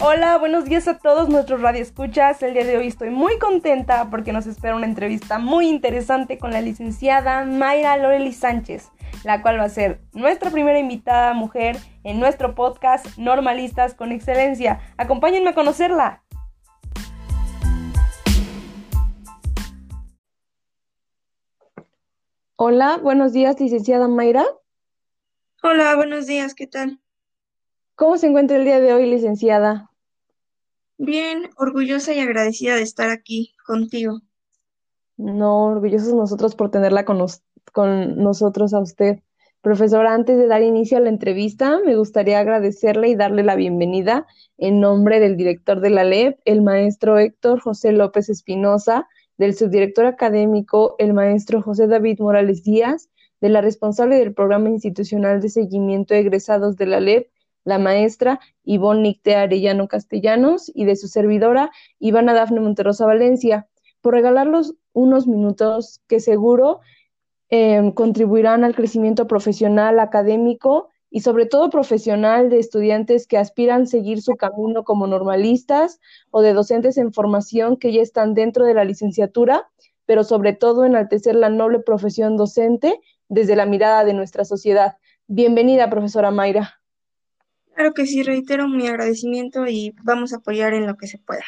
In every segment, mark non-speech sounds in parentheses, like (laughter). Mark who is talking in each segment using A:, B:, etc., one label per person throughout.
A: Hola, buenos días a todos nuestros radioescuchas. El día de hoy estoy muy contenta porque nos espera una entrevista muy interesante con la licenciada Mayra Loreli Sánchez, la cual va a ser nuestra primera invitada mujer en nuestro podcast Normalistas con Excelencia. Acompáñenme a conocerla. Hola, buenos días, licenciada Mayra.
B: Hola, buenos días, ¿qué tal?
A: ¿Cómo se encuentra el día de hoy, licenciada?
B: Bien, orgullosa y agradecida de estar aquí contigo.
A: No, orgullosos nosotros por tenerla con, con nosotros a usted. Profesora, antes de dar inicio a la entrevista, me gustaría agradecerle y darle la bienvenida en nombre del director de la LEP, el maestro Héctor José López Espinosa, del subdirector académico, el maestro José David Morales Díaz, de la responsable del programa institucional de seguimiento egresados de la LEP, la maestra Ivonne Nicte Arellano Castellanos y de su servidora Ivana Dafne Monterrosa Valencia, por regalarlos unos minutos que seguro em, contribuirán al crecimiento profesional, académico y sobre todo profesional de estudiantes que aspiran seguir su camino como normalistas o de docentes en formación que ya están dentro de la licenciatura, pero sobre todo enaltecer la noble profesión docente desde la mirada de nuestra sociedad. Bienvenida, profesora Mayra.
B: Claro que sí, reitero mi agradecimiento y vamos a apoyar en lo que se pueda.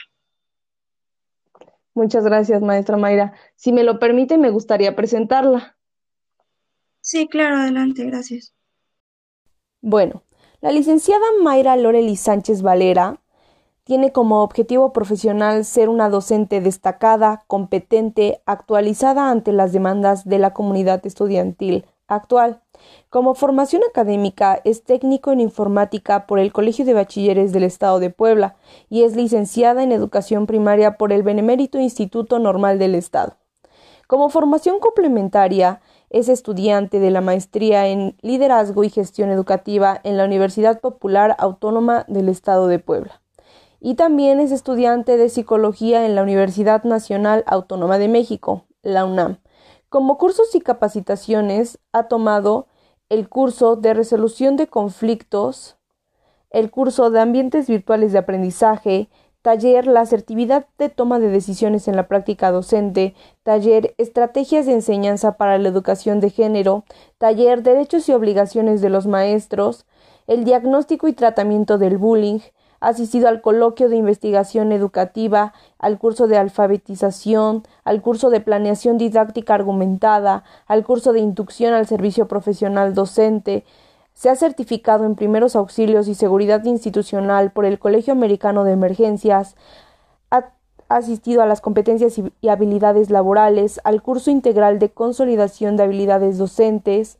A: Muchas gracias, maestra Mayra. Si me lo permite, me gustaría presentarla.
B: Sí, claro, adelante, gracias.
A: Bueno, la licenciada Mayra Loreli Sánchez Valera tiene como objetivo profesional ser una docente destacada, competente, actualizada ante las demandas de la comunidad estudiantil actual. Como formación académica es técnico en informática por el Colegio de Bachilleres del Estado de Puebla y es licenciada en educación primaria por el Benemérito Instituto Normal del Estado. Como formación complementaria es estudiante de la maestría en liderazgo y gestión educativa en la Universidad Popular Autónoma del Estado de Puebla. Y también es estudiante de psicología en la Universidad Nacional Autónoma de México, la UNAM como cursos y capacitaciones ha tomado el curso de resolución de conflictos, el curso de ambientes virtuales de aprendizaje, taller la asertividad de toma de decisiones en la práctica docente, taller estrategias de enseñanza para la educación de género, taller derechos y obligaciones de los maestros, el diagnóstico y tratamiento del bullying, ha asistido al coloquio de investigación educativa, al curso de alfabetización, al curso de planeación didáctica argumentada, al curso de inducción al servicio profesional docente, se ha certificado en primeros auxilios y seguridad institucional por el Colegio Americano de Emergencias, ha asistido a las competencias y habilidades laborales, al curso integral de consolidación de habilidades docentes,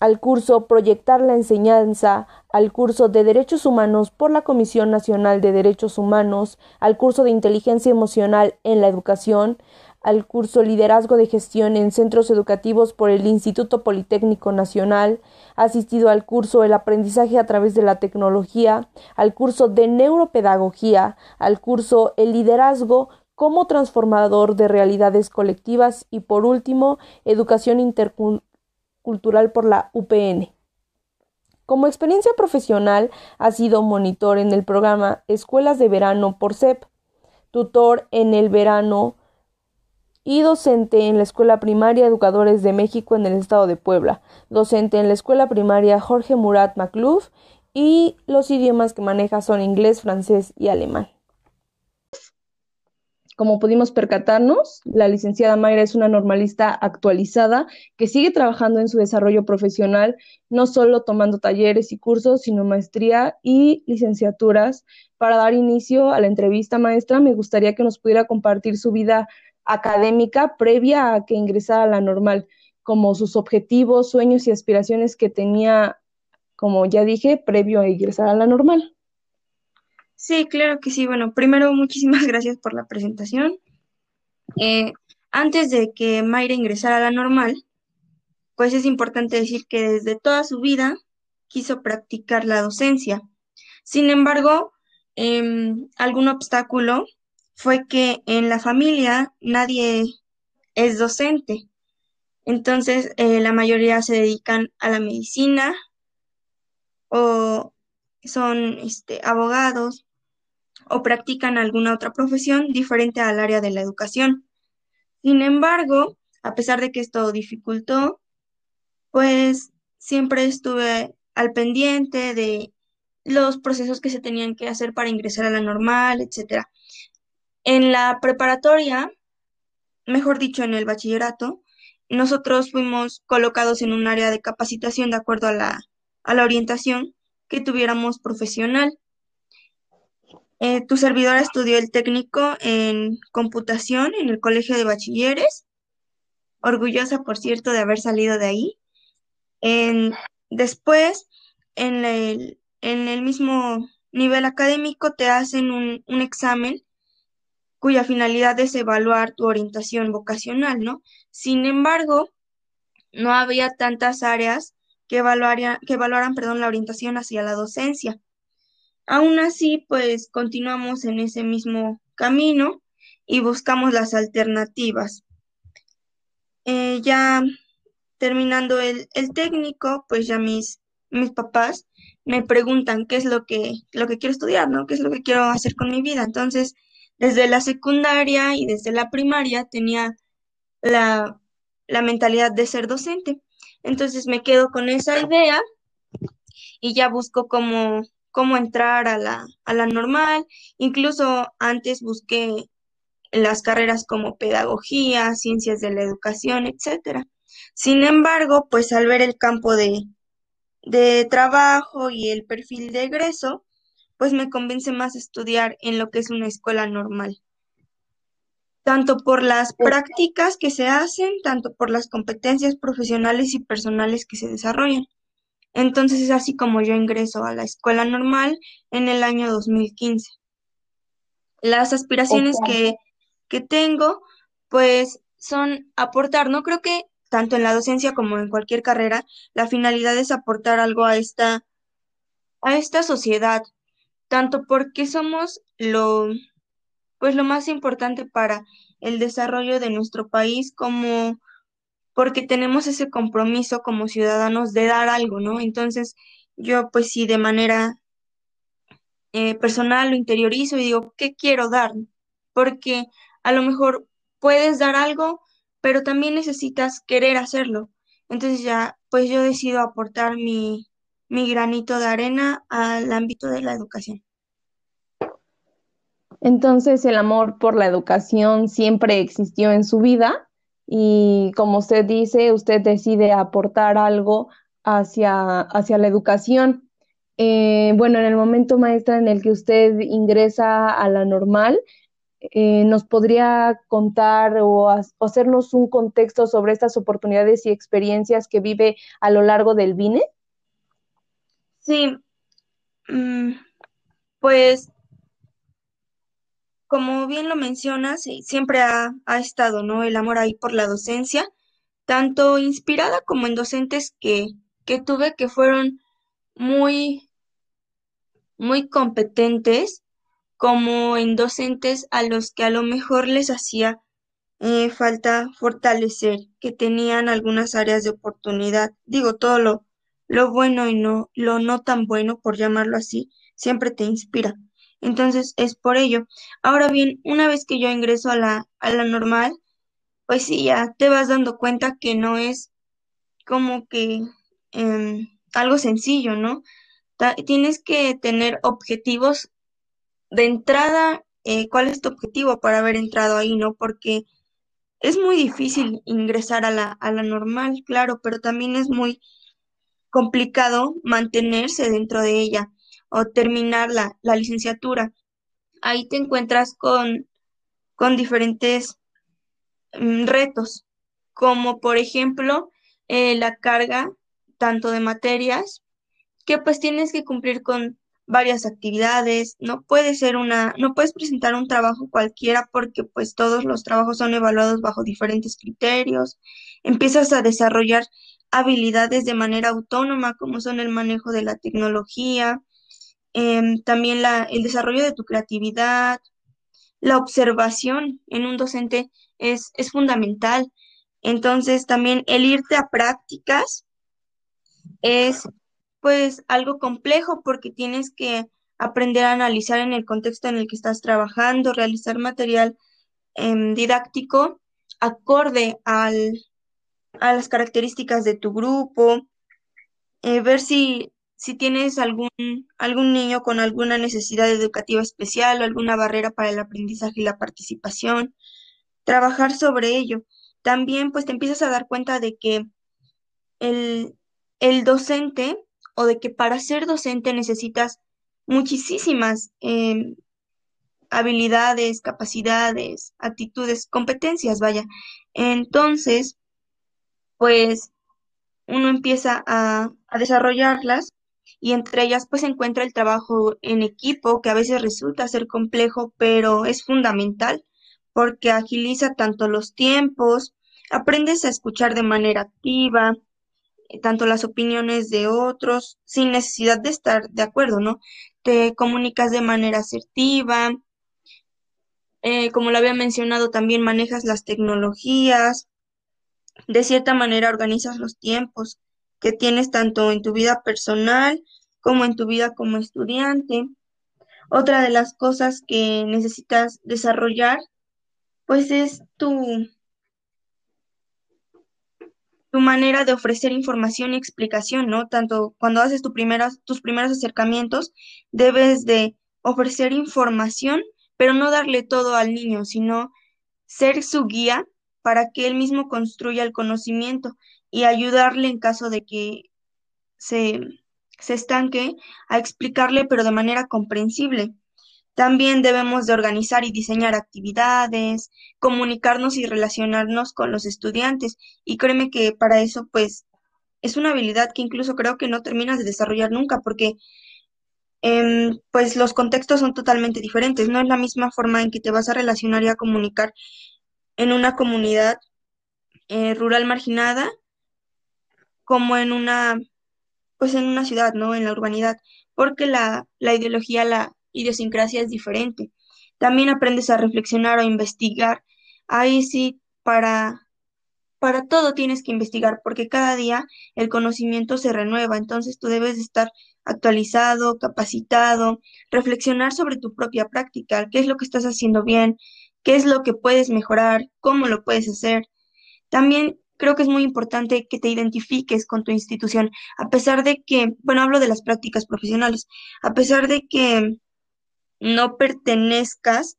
A: al curso Proyectar la Enseñanza, al curso de Derechos Humanos por la Comisión Nacional de Derechos Humanos, al curso de Inteligencia Emocional en la Educación, al curso Liderazgo de Gestión en Centros Educativos por el Instituto Politécnico Nacional, asistido al curso El Aprendizaje a través de la Tecnología, al curso de Neuropedagogía, al curso El Liderazgo como transformador de realidades colectivas y por último, Educación Intercultural cultural por la UPN. Como experiencia profesional ha sido monitor en el programa Escuelas de Verano por CEP, tutor en el verano y docente en la Escuela Primaria Educadores de México en el estado de Puebla, docente en la Escuela Primaria Jorge Murat Macluf y los idiomas que maneja son inglés, francés y alemán. Como pudimos percatarnos, la licenciada Mayra es una normalista actualizada que sigue trabajando en su desarrollo profesional, no solo tomando talleres y cursos, sino maestría y licenciaturas. Para dar inicio a la entrevista maestra, me gustaría que nos pudiera compartir su vida académica previa a que ingresara a la normal, como sus objetivos, sueños y aspiraciones que tenía, como ya dije, previo a ingresar a la normal.
B: Sí, claro que sí. Bueno, primero, muchísimas (laughs) gracias por la presentación. Eh, antes de que Mayra ingresara a la normal, pues es importante decir que desde toda su vida quiso practicar la docencia. Sin embargo, em, algún obstáculo fue que en la familia nadie es docente. Entonces, eh, la mayoría se dedican a la medicina o son este, abogados o practican alguna otra profesión diferente al área de la educación. Sin embargo, a pesar de que esto dificultó, pues siempre estuve al pendiente de los procesos que se tenían que hacer para ingresar a la normal, etc. En la preparatoria, mejor dicho, en el bachillerato, nosotros fuimos colocados en un área de capacitación de acuerdo a la, a la orientación que tuviéramos profesional. Eh, tu servidora estudió el técnico en computación en el Colegio de Bachilleres, orgullosa, por cierto, de haber salido de ahí. En, después, en el, mismo nivel académico, te hacen un, examen cuya finalidad es evaluar tu orientación vocacional, ¿no? Sin embargo, no había tantas áreas que, evaluaran, que evaluaran perdón, la orientación hacia la docencia. Aún así, pues continuamos en ese mismo camino y buscamos las alternativas. Eh, ya terminando el, técnico, pues ya mis, mis papás me preguntan qué es lo que, lo que quiero estudiar, ¿no? ¿Qué es lo que quiero hacer con mi vida? Entonces, desde la secundaria y desde la primaria tenía la, la mentalidad de ser docente. Entonces me quedo con esa idea y ya busco cómo, cómo entrar a la, a la normal. Incluso antes busqué las carreras como pedagogía, ciencias de la educación, etcétera. Sin embargo, pues al ver el campo de, de trabajo y el perfil de egreso, pues me convence más estudiar en lo que es una escuela normal, tanto por las prácticas que se hacen, tanto por las competencias profesionales y personales que se desarrollan. Entonces es así como yo ingreso a la escuela normal en el año 2015. Las aspiraciones que, que tengo, pues son aportar, no creo que tanto en la docencia como en cualquier carrera, la finalidad es aportar algo a esta, a esta sociedad, tanto porque somos lo, pues lo más importante para el desarrollo de nuestro país, como porque tenemos ese compromiso como ciudadanos de dar algo, ¿no? Entonces, yo pues sí, de manera eh, personal lo interiorizo y digo, ¿qué quiero dar? Porque a lo mejor puedes dar algo, pero también necesitas querer hacerlo. Entonces ya, pues yo decido aportar mi, mi granito de arena al ámbito de la educación.
A: Entonces el amor por la educación siempre existió en su vida y como usted dice, usted decide aportar algo hacia, hacia la educación. Eh, bueno, en el momento maestra en el que usted ingresa a la normal, eh, ¿nos podría contar o, hacernos un contexto sobre estas oportunidades y experiencias que vive a lo largo del BINE?
B: Sí, mm, pues como bien lo mencionas, siempre ha, estado, ¿no? El amor ahí por la docencia, tanto inspirada como en docentes que, que tuve que fueron muy, muy competentes, como en docentes a los que a lo mejor les hacía eh, falta fortalecer, que tenían algunas áreas de oportunidad. Digo, todo lo, lo bueno y no, lo no tan bueno, por llamarlo así, siempre te inspira. Entonces es por ello. Ahora bien, una vez que yo ingreso a la, a la normal, pues sí, ya te vas dando cuenta que no es como que em, algo sencillo, ¿no? tienes que tener objetivos de entrada. Eh, ¿Cuál es tu objetivo para haber entrado ahí, no? Porque es muy difícil ingresar a la, a la normal, claro, pero también es muy complicado mantenerse dentro de ella o terminar la, licenciatura. Ahí te encuentras con, con diferentes mm, retos, como por ejemplo eh, la carga tanto de materias, que pues tienes que cumplir con varias actividades, no puede ser una, no puedes presentar un trabajo cualquiera porque pues todos los trabajos son evaluados bajo diferentes criterios, empiezas a desarrollar habilidades de manera autónoma como son el manejo de la tecnología, Em, también la, el desarrollo de tu creatividad, la observación en un docente es, es fundamental. Entonces, también el irte a prácticas es pues algo complejo porque tienes que aprender a analizar en el contexto en el que estás trabajando, realizar material em, didáctico acorde al, a las características de tu grupo, eh, ver si, si tienes algún, algún niño con alguna necesidad educativa especial o alguna barrera para el aprendizaje y la participación, trabajar sobre ello. También pues te empiezas a dar cuenta de que el, el docente o de que para ser docente necesitas muchísimas em, habilidades, capacidades, actitudes, competencias, vaya. Entonces, pues uno empieza a, a desarrollarlas y entre ellas pues se encuentra el trabajo en equipo, que a veces resulta ser complejo, pero es fundamental porque agiliza tanto los tiempos, aprendes a escuchar de manera activa, eh, tanto las opiniones de otros, sin necesidad de estar de acuerdo, ¿no? Te comunicas de manera asertiva, eh, como lo había mencionado, también manejas las tecnologías, de cierta manera organizas los tiempos que tienes tanto en tu vida personal como en tu vida como estudiante. Otra de las cosas que necesitas desarrollar, pues es tu, tu manera de ofrecer información y explicación, ¿no? Tanto cuando haces tus primeros acercamientos, debes de ofrecer información pero no darle todo al niño, sino ser su guía para que él mismo construya el conocimiento y ayudarle en caso de que se, se estanque a explicarle, pero de manera comprensible. También debemos de organizar y diseñar actividades, comunicarnos y relacionarnos con los estudiantes. Y créeme que para eso, pues, es una habilidad que incluso creo que no terminas de desarrollar nunca, porque Em, pues los contextos son totalmente diferentes. No es la misma forma en que te vas a relacionar y a comunicar en una comunidad eh, rural marginada como en una, pues en una ciudad, ¿no? En la urbanidad, porque la, la ideología, la idiosincrasia es diferente. También aprendes a reflexionar o investigar. Ahí sí, para, para todo tienes que investigar, porque cada día el conocimiento se renueva, entonces tú debes estar actualizado, capacitado, reflexionar sobre tu propia práctica, qué es lo que estás haciendo bien, qué es lo que puedes mejorar, cómo lo puedes hacer. También creo que es muy importante que te identifiques con tu institución, a pesar de que, bueno, hablo de las prácticas profesionales, a pesar de que no pertenezcas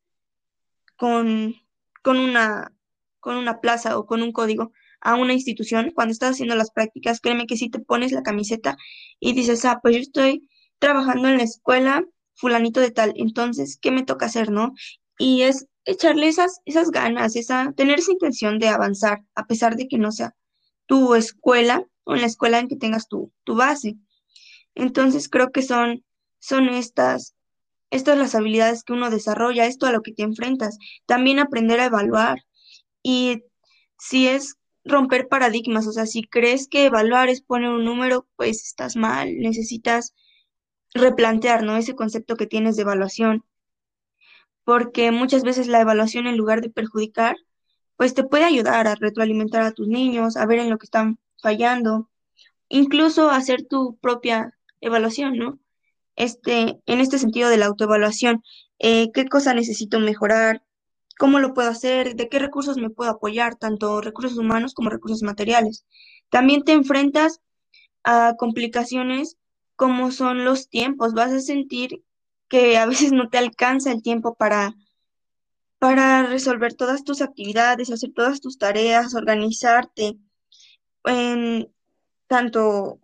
B: con, con una, con una plaza o con un código, a una institución, cuando estás haciendo las prácticas, créeme que si te pones la camiseta y dices, ah, pues yo estoy trabajando en la escuela fulanito de tal, entonces, ¿qué me toca hacer, no? Y es echarle esas, esas ganas, esa, tener esa intención de avanzar, a pesar de que no sea tu escuela o en la escuela en que tengas tu, tu base. Entonces, creo que son, son estas, estas las habilidades que uno desarrolla, esto a lo que te enfrentas. También aprender a evaluar. Y si es romper paradigmas, o sea, si crees que evaluar es poner un número, pues estás mal, necesitas replantear, ¿no? Ese concepto que tienes de evaluación, porque muchas veces la evaluación en lugar de perjudicar, pues te puede ayudar a retroalimentar a tus niños, a ver en lo que están fallando, incluso hacer tu propia evaluación, ¿no? Este, en este sentido de la autoevaluación, eh, ¿qué cosa necesito mejorar? cómo lo puedo hacer, de qué recursos me puedo apoyar, tanto recursos humanos como recursos materiales. También te enfrentas a complicaciones como son los tiempos. Vas a sentir que a veces no te alcanza el tiempo para, para resolver todas tus actividades, hacer todas tus tareas, organizarte, en, tanto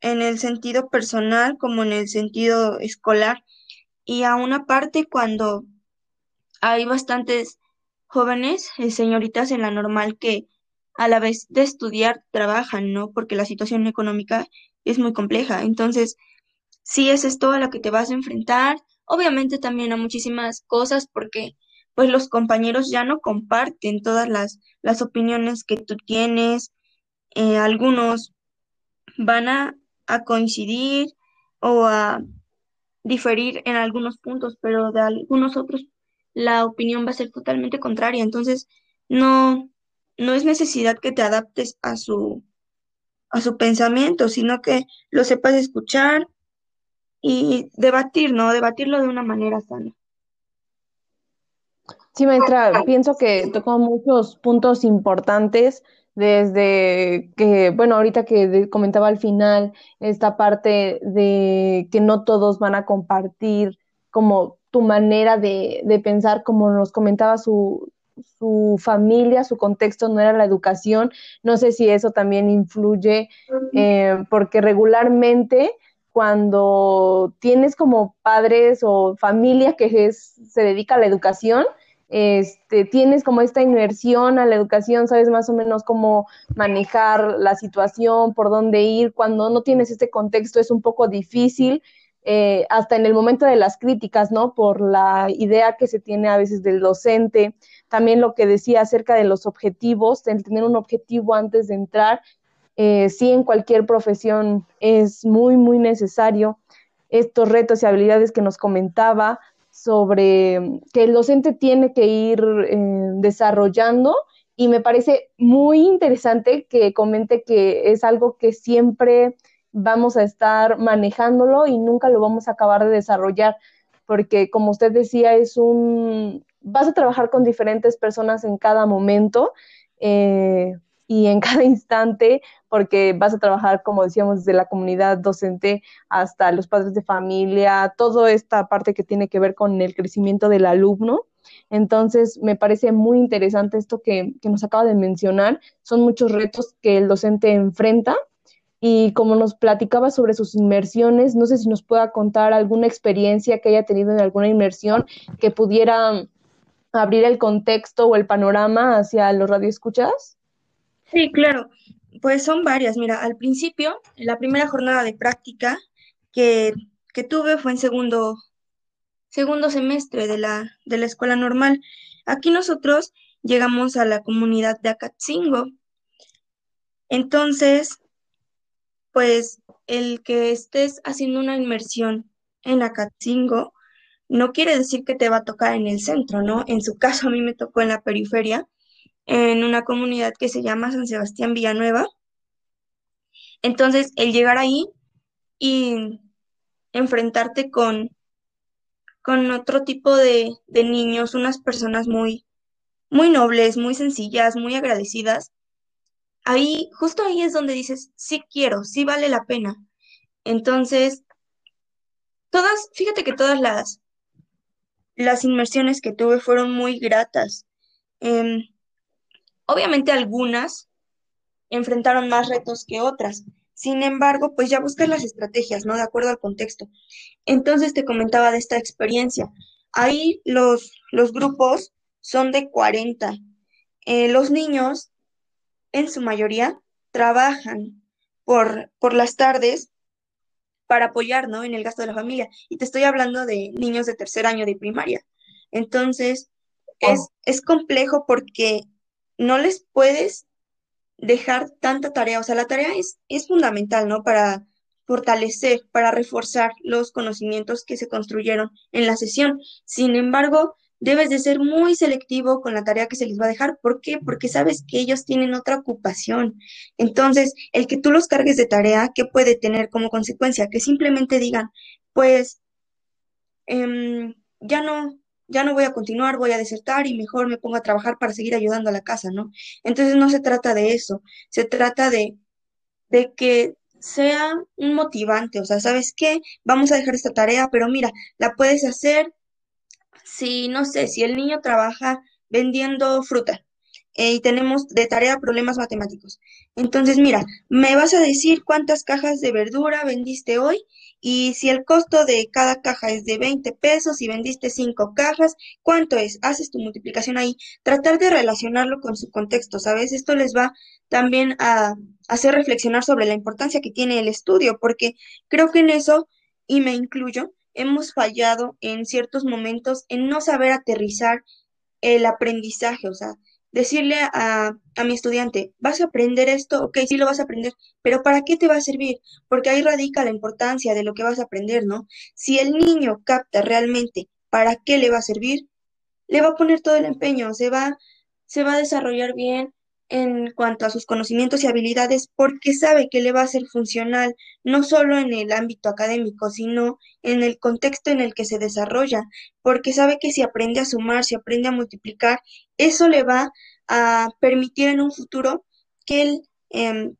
B: en el sentido personal como en el sentido escolar. Y a una parte cuando hay bastantes jóvenes, eh, señoritas en la normal que a la vez de estudiar trabajan, ¿no? Porque la situación económica es muy compleja. Entonces, sí es esto a lo que te vas a enfrentar. Obviamente también a muchísimas cosas porque pues los compañeros ya no comparten todas las, las opiniones que tú tienes. Eh, algunos van a, a coincidir o a diferir en algunos puntos, pero de algunos otros la opinión va a ser totalmente contraria. Entonces, no, no es necesidad que te adaptes a su, a su pensamiento, sino que lo sepas escuchar y debatir, ¿no? Debatirlo de una manera sana.
A: Sí, maestra, pienso que tocó muchos puntos importantes desde que, bueno, ahorita que comentaba al final esta parte de que no todos van a compartir como tu manera de, de pensar, como nos comentaba su, su familia, su contexto no era la educación. No sé si eso también influye, eh, porque regularmente cuando tienes como padres o familia que es, se dedica a la educación, este, tienes como esta inmersión a la educación, sabes más o menos cómo manejar la situación, por dónde ir. Cuando no tienes este contexto es un poco difícil, eh, hasta en el momento de las críticas, ¿no? Por la idea que se tiene a veces del docente. También lo que decía acerca de los objetivos, el tener un objetivo antes de entrar, eh, sí en cualquier profesión es muy, muy necesario. Estos retos y habilidades que nos comentaba, sobre que el docente tiene que ir eh, desarrollando y me parece muy interesante que comente que es algo que siempre vamos a estar manejándolo y nunca lo vamos a acabar de desarrollar, porque como usted decía, es un, vas a trabajar con diferentes personas en cada momento. Eh, y en (laughs) cada instante, porque vas a trabajar, como decíamos, desde la comunidad docente hasta los padres de familia, toda esta parte que tiene que ver con el crecimiento del alumno. Entonces, me parece muy interesante esto que, que nos acaba de mencionar. Son muchos retos que el docente enfrenta y como nos platicaba sobre sus inmersiones, no sé si nos pueda contar alguna experiencia que haya tenido en alguna inmersión que pudiera abrir el contexto o el panorama hacia los radioescuchas.
B: Sí, claro. Pues son varias. Mira, al principio, la primera jornada de práctica que, que tuve fue en segundo, segundo semestre de la, de la escuela normal. Aquí nosotros llegamos a la comunidad de Acatzingo. Entonces, pues el que estés haciendo una inmersión en Acatzingo no quiere decir que te va a tocar en el centro, ¿no? En su caso, a mí me tocó en la periferia en una comunidad que se llama San Sebastián Villanueva. Entonces, el llegar ahí y enfrentarte con, con otro tipo de, de niños, unas personas muy, muy nobles, muy sencillas, muy agradecidas, ahí, justo ahí es donde dices, sí quiero, sí vale la pena. Entonces, todas, fíjate que todas las, las inmersiones que tuve fueron muy gratas. Em, Obviamente algunas enfrentaron más retos que otras. Sin embargo, pues ya buscas las estrategias, ¿no? De acuerdo al contexto. Entonces te comentaba de esta experiencia. Ahí los, los grupos son de 40. Eh, los niños, en su mayoría, trabajan por, por las tardes para apoyar, ¿no? En el gasto de la familia. Y te estoy hablando de niños de tercer año de primaria. Entonces, es, oh. es complejo porque no les puedes dejar tanta tarea. O sea, la tarea es, es fundamental, ¿no? Para fortalecer, para reforzar los conocimientos que se construyeron en la sesión. Sin embargo, debes de ser muy selectivo con la tarea que se les va a dejar. ¿Por qué? Porque sabes que ellos tienen otra ocupación. Entonces, el que tú los cargues de tarea, ¿qué puede tener como consecuencia? Que simplemente digan, pues, em, ya no, ya no voy a continuar, voy a desertar y mejor me pongo a trabajar para seguir ayudando a la casa, ¿no? Entonces no se trata de eso, se trata de, de que sea un motivante, o sea, ¿sabes qué? Vamos a dejar esta tarea, pero mira, la puedes hacer si, no sé, si el niño trabaja vendiendo fruta eh, y tenemos de tarea problemas matemáticos. Entonces, mira, me vas a decir cuántas cajas de verdura vendiste hoy y si el costo de cada caja es de 20 pesos y vendiste 5 cajas, ¿cuánto es? Haces tu multiplicación ahí. Tratar de relacionarlo con su contexto, ¿sabes? Esto les va también a hacer reflexionar sobre la importancia que tiene el estudio, porque creo que en eso, y me incluyo, hemos fallado en ciertos momentos en no saber aterrizar el aprendizaje, o sea, decirle a, a, mi estudiante, ¿vas a aprender esto? Ok, sí lo vas a aprender, pero ¿para qué te va a servir? Porque ahí radica la importancia de lo que vas a aprender, ¿no? Si el niño capta realmente para qué le va a servir, le va a poner todo el empeño, se va, se va a desarrollar bien, en cuanto a sus conocimientos y habilidades porque sabe que le va a ser funcional no solo en el ámbito académico, sino en el contexto en el que se desarrolla, porque sabe que si aprende a sumar, si aprende a multiplicar, eso le va a permitir en un futuro que él em,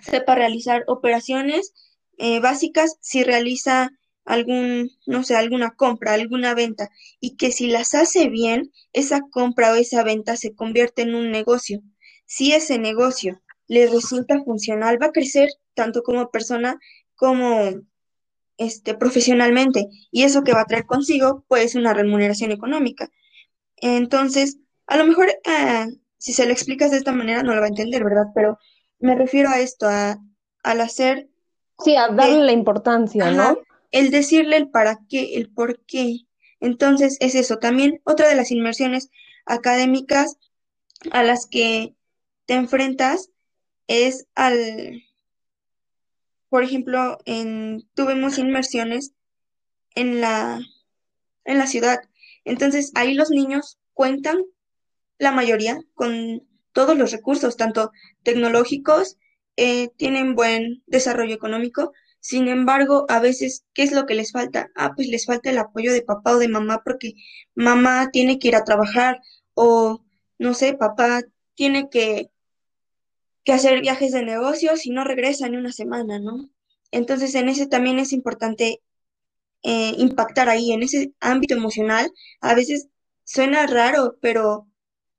B: sepa realizar operaciones eh, básicas si realiza algún, no sé, alguna compra, alguna venta, y que si las hace bien, esa compra o esa venta se convierte en un negocio. Si ese negocio le resulta funcional, va a crecer tanto como persona como este, profesionalmente, y eso que va a traer consigo, pues, una remuneración económica. Entonces, a lo mejor, eh, si se le explicas de esta manera, no lo va a entender, ¿verdad? Pero me refiero a esto, a, al hacer...
A: Sí, a darle la importancia, ¿no?
B: el decirle el para qué, el por qué. Entonces, es eso. También otra de las inmersiones académicas a las que te enfrentas es al, por ejemplo, en, tuvimos inmersiones en la, en la ciudad. Entonces, ahí los niños cuentan, la mayoría, con todos los recursos, tanto tecnológicos, eh, tienen buen desarrollo económico, sin embargo, a veces, ¿qué es lo que les falta? Ah, pues les falta el apoyo de papá o de mamá porque mamá tiene que ir a trabajar o, no sé, papá tiene que, que hacer viajes de negocios y no regresa en una semana, ¿no? Entonces, en ese también es importante eh, impactar ahí, en ese ámbito emocional. A veces suena raro, pero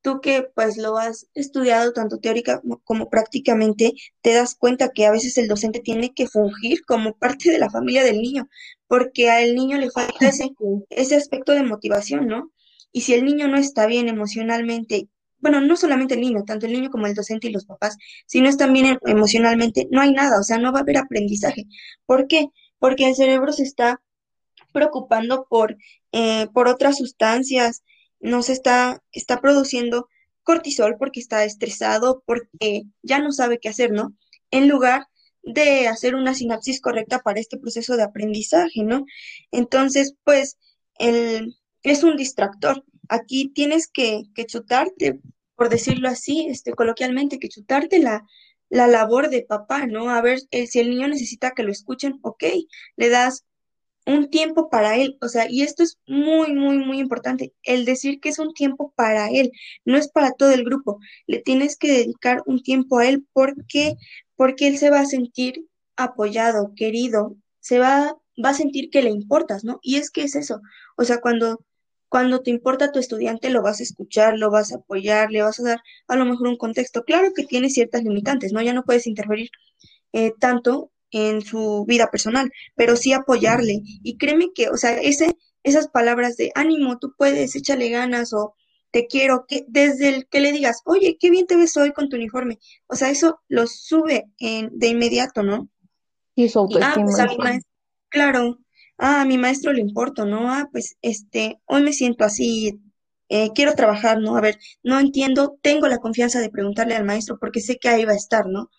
B: tú que pues lo has estudiado tanto teórica como prácticamente, te das cuenta que a veces el docente tiene que fungir como parte de la familia del niño, porque al niño le falta ese, (laughs) ese aspecto de motivación, ¿no? Y si el niño no está bien emocionalmente, bueno, no solamente el niño, tanto el niño como el docente y los papás, si no están bien emocionalmente, no hay nada, o sea, no va a haber aprendizaje. ¿Por qué? Porque el cerebro se está preocupando por, eh, por otras sustancias, no se está, está produciendo cortisol porque está estresado, porque ya no sabe qué hacer, ¿no? En lugar de hacer una sinapsis correcta para este proceso de aprendizaje, ¿no? Entonces, pues, el, es un distractor. Aquí tienes que, que chutarte, por decirlo así, este, coloquialmente, que chutarte la, la labor de papá, ¿no? A ver, si el niño necesita que lo escuchen, ok, le das un tiempo para él, o sea, y esto es muy, muy, muy importante, el decir que es un tiempo para él, no es para todo el grupo, le tienes que dedicar un tiempo a él porque, porque él se va a sentir apoyado, querido, se va, va a sentir que le importas, ¿no? Y es que es eso, o sea, cuando, cuando te importa tu estudiante, lo vas a escuchar, lo vas a apoyar, le vas a dar a lo mejor un contexto, claro que tiene ciertas limitantes, ¿no? Ya no puedes interferir eh, tanto en su vida personal, pero sí apoyarle. Y créeme que, o sea, ese, esas palabras de ánimo, tú puedes, échale ganas o te quiero, que desde el que le digas, oye, qué bien te ves hoy con tu uniforme, o sea, eso lo sube en, de inmediato, ¿no?
A: Y su
B: ah, pues a mi maestro, claro, ah, a mi maestro le importo, ¿no? Ah, pues este, hoy me siento así, eh, quiero trabajar, ¿no? A ver, no entiendo, tengo la confianza de preguntarle al maestro porque sé que ahí va a estar, ¿no?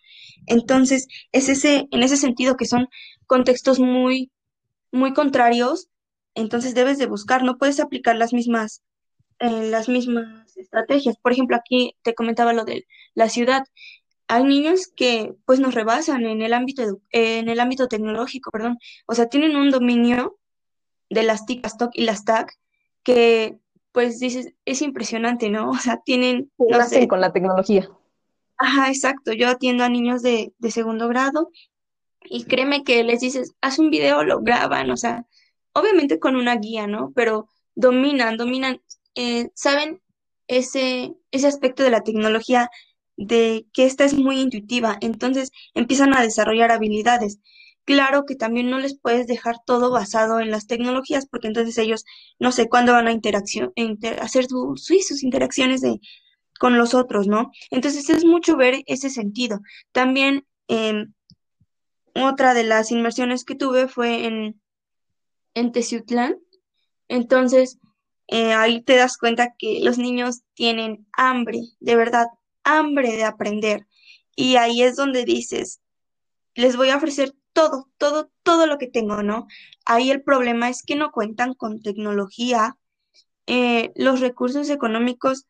B: Entonces, es ese, en ese sentido que son contextos muy, muy contrarios, entonces debes de buscar, no puedes aplicar las mismas, eh, las mismas estrategias. Por ejemplo, aquí te comentaba lo de la ciudad. Hay niños que pues nos rebasan en el ámbito en el ámbito tecnológico, perdón. O sea, tienen un dominio de las TIC, las TOC y las TAC que pues dices, es impresionante, ¿no? (laughs) O sea, tienen
A: no con la tecnología.
B: Ajá, exacto. Yo atiendo a niños de, de segundo grado y créeme que les dices, haz un video, lo graban, o sea, obviamente con una guía, ¿no? Pero dominan, dominan, eh, saben ese, ese aspecto de la tecnología de que esta es muy intuitiva, entonces empiezan a desarrollar habilidades. Claro que también no les puedes dejar todo basado en las tecnologías, porque entonces ellos no sé cuándo van a interacción, hacer sus interacciones de, con los otros, ¿no? Entonces es mucho ver ese sentido. También em, otra de las inmersiones que tuve fue en, en Teciutlán. Entonces, eh, ahí te das cuenta que los niños tienen hambre, de verdad, hambre de aprender. Y ahí es donde dices, les voy a ofrecer todo, todo, todo lo que tengo, ¿no? Ahí el problema es que no cuentan con tecnología. Eh, los recursos económicos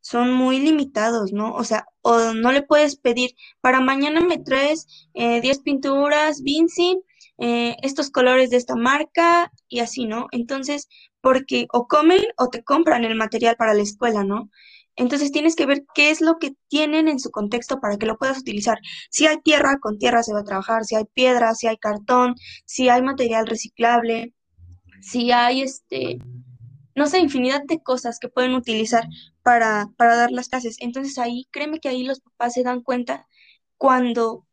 B: son muy limitados, ¿no? O sea, o no le puedes pedir, para mañana me traes eh, 10 pinturas Vinci, eh, estos colores de esta marca y así, ¿no? Entonces, porque o comen o te compran el material para la escuela, ¿no? Entonces tienes que ver qué es lo que tienen en su contexto para que lo puedas utilizar. Si hay tierra, con tierra se va a trabajar, si hay piedra, si hay cartón, si hay material reciclable, si hay este, no sé, infinidad de cosas que pueden utilizar para, para dar las clases. Entonces ahí, créeme que ahí los papás se dan cuenta cuando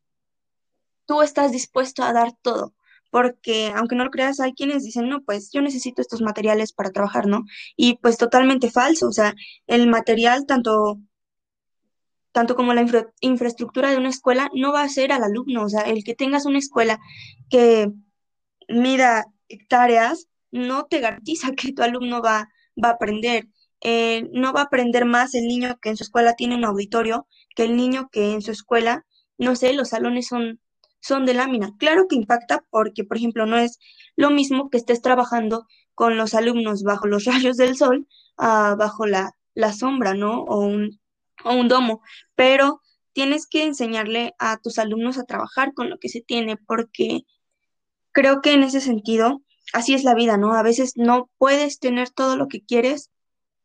B: tú estás dispuesto a dar todo. Porque aunque no lo creas, hay quienes dicen, no, pues yo necesito estos materiales para trabajar, ¿no? Y pues totalmente falso, o sea, el material, tanto, tanto como la infra- infraestructura de una escuela, no va a ser al alumno, o sea, el que tengas una escuela que mida hectáreas, no te garantiza (laughs) que tu alumno va, va a aprender. Eh, no va a aprender más el niño que en su escuela tiene un auditorio que el niño que en su escuela, no sé, los salones son, son de lámina. Claro que impacta porque, por ejemplo, no es lo mismo que estés trabajando con los alumnos bajo los (laughs) rayos del sol, bajo la, la sombra, ¿no? O un, o un domo, pero tienes que enseñarle a tus alumnos a trabajar con lo que se tiene porque Creo que en ese sentido, así es la vida, ¿no? A veces no puedes tener todo lo que quieres,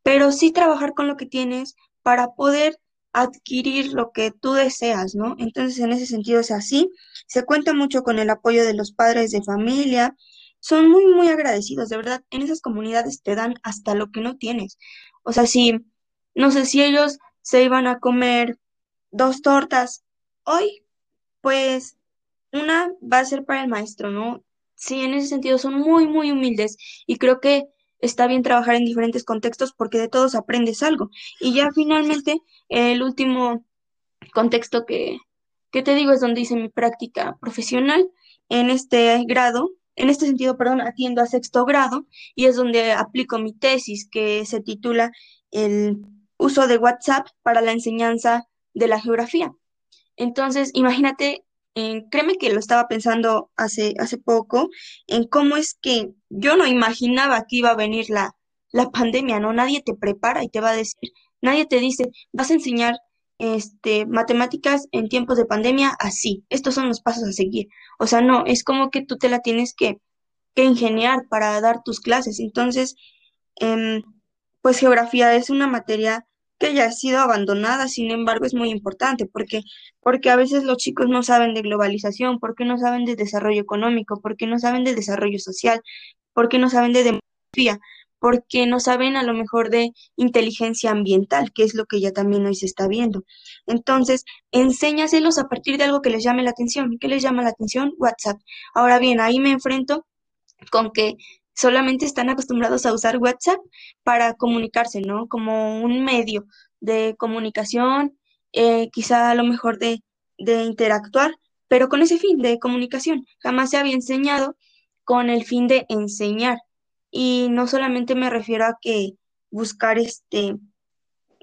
B: pero sí trabajar con lo que tienes para poder adquirir lo que tú deseas, ¿no? Entonces, en ese sentido es así. Se cuenta mucho con el apoyo de los padres de familia. Son muy, muy agradecidos, de verdad. En esas comunidades te dan hasta lo que no tienes. O sea, si, no sé si ellos se iban a comer dos tortas hoy, pues una va a ser para el maestro, ¿no? Sí, en ese sentido son muy, muy humildes y creo que está bien trabajar en diferentes contextos porque de todos aprendes algo. Y ya finalmente, el último contexto que, que te digo es donde hice mi práctica profesional. En este grado, en este sentido, perdón, atiendo a sexto grado y es donde aplico mi tesis que se titula El uso de WhatsApp para la enseñanza de la geografía. Entonces, imagínate, eh, créeme que lo estaba pensando hace, hace poco, en cómo es que yo no imaginaba que iba a venir la, la pandemia, ¿no? Nadie te prepara y te va a decir, nadie te dice, vas a enseñar este, matemáticas en tiempos de pandemia así, estos son los pasos a seguir. O sea, no, es como que tú te la tienes que, que ingeniar para dar tus clases. Entonces, em, pues geografía es una materia que ya ha sido abandonada, sin embargo, es muy importante porque, porque a veces los chicos no saben de globalización, porque no saben de desarrollo económico, porque no saben de desarrollo social, porque no saben de demografía, porque no saben a lo mejor de inteligencia ambiental, que es lo que ya también hoy se está viendo. Entonces, enséñaselos a partir de algo que les llame la atención. ¿Qué les llama la atención? WhatsApp. Ahora bien, ahí me enfrento con que solamente están acostumbrados a usar WhatsApp para comunicarse, ¿no? Como un medio de comunicación, eh, quizá a lo mejor de, de interactuar, pero con ese fin de comunicación. Jamás se había enseñado con el fin de enseñar. Y no solamente me refiero a que buscar este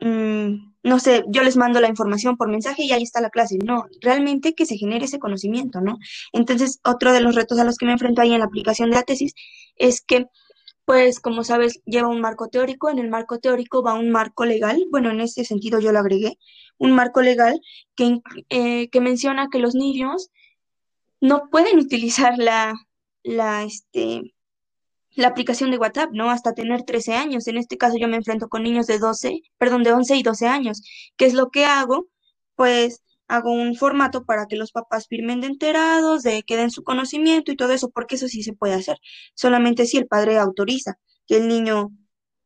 B: mm, no sé, yo les mando la información por mensaje y ahí está la clase. No, realmente que se genere ese conocimiento, ¿no? Entonces, otro de los retos a los que me enfrento ahí en la aplicación de la tesis es que, pues, como sabes, lleva un marco teórico. En el marco teórico va un marco legal. Bueno, en ese sentido yo lo agregué. Un marco legal que, eh, que menciona que los niños no pueden utilizar la, la, este, la aplicación de WhatsApp, ¿no? Hasta tener 13 años. En este caso yo me enfrento con niños de 12, perdón, de 11 y 12 años. ¿Qué es lo que hago? Pues hago un formato para que los papás firmen de enterados, de que den su conocimiento y todo eso, porque eso sí se puede hacer. Solamente si el padre autoriza que el niño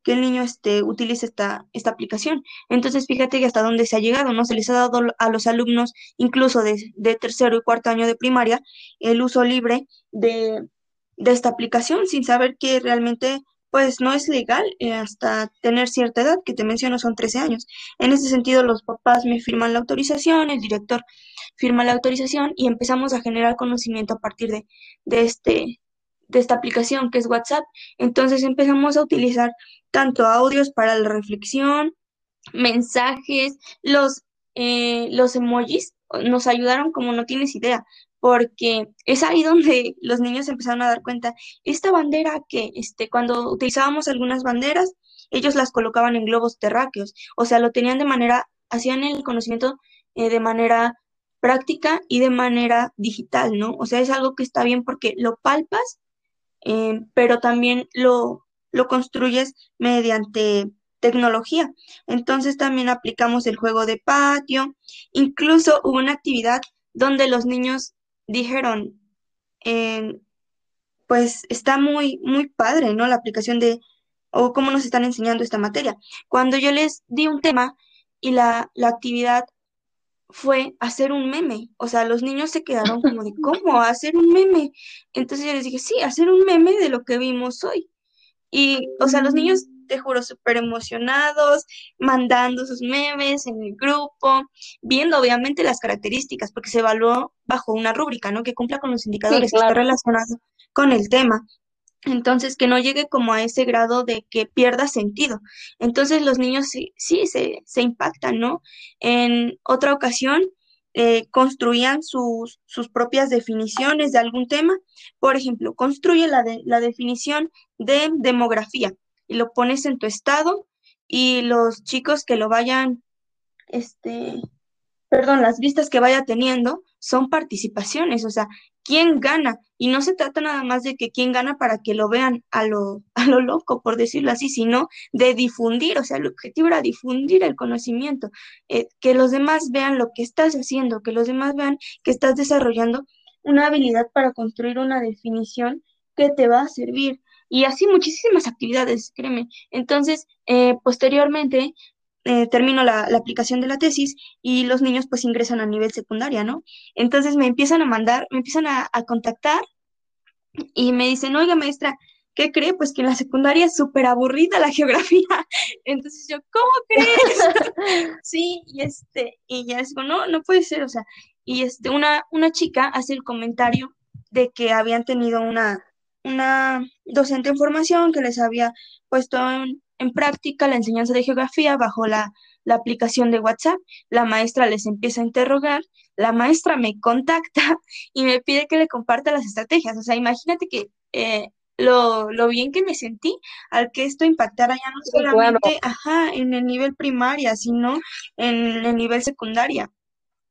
B: que el niño este, utilice esta, esta aplicación. Entonces, fíjate que hasta dónde se ha llegado, ¿no? Se les ha dado a los alumnos, incluso de, de tercero y cuarto año de primaria, el uso libre de, de esta aplicación sin saber que realmente pues no es legal eh, hasta tener cierta edad, que te menciono son 13 años. En ese sentido, los papás me firman la autorización, el director firma la autorización y empezamos a generar conocimiento a partir de, de este, de esta aplicación que es WhatsApp. Entonces empezamos a utilizar tanto audios para la reflexión, mensajes, los, eh, los emojis nos ayudaron como no tienes idea, porque es ahí donde (laughs) los niños empezaron a dar cuenta, esta bandera que este, cuando utilizábamos algunas banderas, ellos las colocaban en globos terráqueos, o sea, lo tenían de manera, hacían el conocimiento eh, de manera práctica y de manera digital, ¿no? O sea, es algo que está bien porque lo palpas, eh, pero también lo, lo construyes mediante tecnología. Entonces también aplicamos el juego de patio, incluso hubo una actividad donde los niños dijeron, pues está muy, muy padre, ¿no? La aplicación de, o cómo nos están enseñando esta materia. Cuando yo les di un tema y la, la actividad fue hacer un meme, o sea, los niños se quedaron como de, (laughs) ¿cómo hacer un meme? Entonces yo les dije, sí, hacer un meme de lo que vimos hoy. Y, o sea, los niños te juro, súper emocionados, mandando sus memes en el grupo, viendo obviamente las características, porque se evaluó bajo una rúbrica, ¿no? Que cumpla con los indicadores que está relacionado con el tema. Entonces, que no llegue como a ese grado de que pierda sentido. Entonces, los niños sí, sí se, se impactan, ¿no? En otra ocasión, eh, construían sus, sus, propias definiciones de algún tema. Por ejemplo, construye la, de, la definición de demografía y lo pones en tu estado y los chicos que lo vayan, este, perdón, las vistas que vaya teniendo son participaciones, o sea, ¿quién gana? Y no se trata nada más de que quién gana para que lo vean a lo, (laughs) a lo loco, por decirlo así, sino de difundir, o sea, el objetivo era difundir el conocimiento, eh, que los demás vean lo que estás haciendo, que los demás vean que estás desarrollando una habilidad para construir una definición que te va a servir y así muchísimas actividades, créeme. Entonces, eh, posteriormente, eh, termino la, aplicación de la tesis y los niños pues ingresan a nivel secundaria, ¿no? Entonces me empiezan a mandar, me empiezan a, contactar y me dicen, oiga maestra, ¿qué cree? Pues que en la secundaria es súper aburrida la (laughs) geografía. Entonces yo, ¿cómo crees? (laughs) sí, y este, y ya digo, no, no puede ser, o sea, y este, una, una chica hace el comentario de que habían tenido una, una docente en formación que les había puesto en, práctica la enseñanza de geografía bajo la, aplicación de WhatsApp. La maestra les empieza a interrogar, la maestra me contacta (laughs) y me pide que le comparta las estrategias. O sea, imagínate que eh, lo, bien que me sentí al que esto impactara ya no solamente ajá, en el nivel primaria, sino en el nivel secundaria.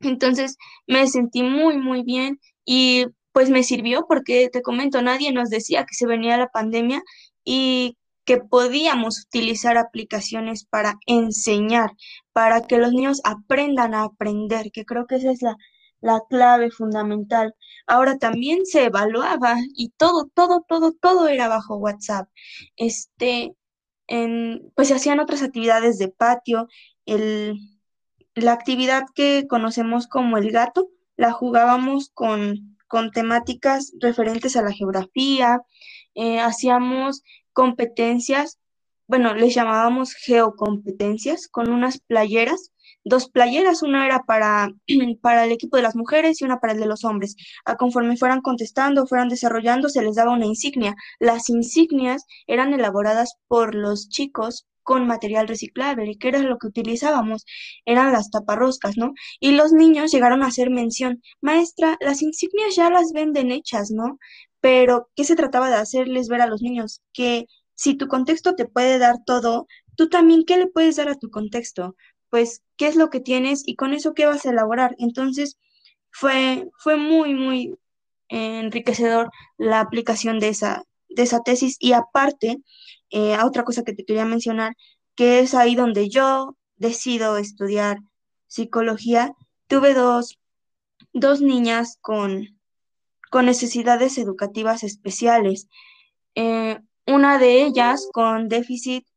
B: Entonces me sentí muy, muy bien y pues me sirvió porque te comento, nadie nos decía que se venía la pandemia y que podíamos utilizar aplicaciones para enseñar, para que los niños aprendan a aprender, que creo que esa es la, la clave fundamental. Ahora también se evaluaba y todo, todo, todo, todo era bajo WhatsApp. Este, pues se hacían otras actividades de patio. El, la actividad que conocemos como el gato, la jugábamos con con temáticas referentes a la geografía, eh, hacíamos competencias, bueno, les llamábamos geocompetencias con unas playeras, dos playeras, una era para, (clears throat) para el equipo de las mujeres y una para el de los hombres. A conforme fueran contestando, fueran desarrollando, se les daba una insignia. Las insignias eran elaboradas por los chicos con material reciclable, que era lo que utilizábamos, eran las taparroscas, ¿no? Y los niños llegaron a hacer mención, maestra, las insignias ya las venden hechas, ¿no? Pero, ¿qué se trataba de hacerles ver a los niños? Que si tu contexto te puede dar todo, tú también, ¿qué le puedes dar a tu contexto? Pues, ¿qué es lo que tienes y con eso qué vas a elaborar? Entonces, fue, fue muy, muy enriquecedor la aplicación de esa, de esa tesis y aparte, eh, otra cosa que te quería mencionar, que es ahí donde yo decido estudiar psicología, tuve dos, dos niñas con, con necesidades educativas especiales. Eh, una de ellas con déficit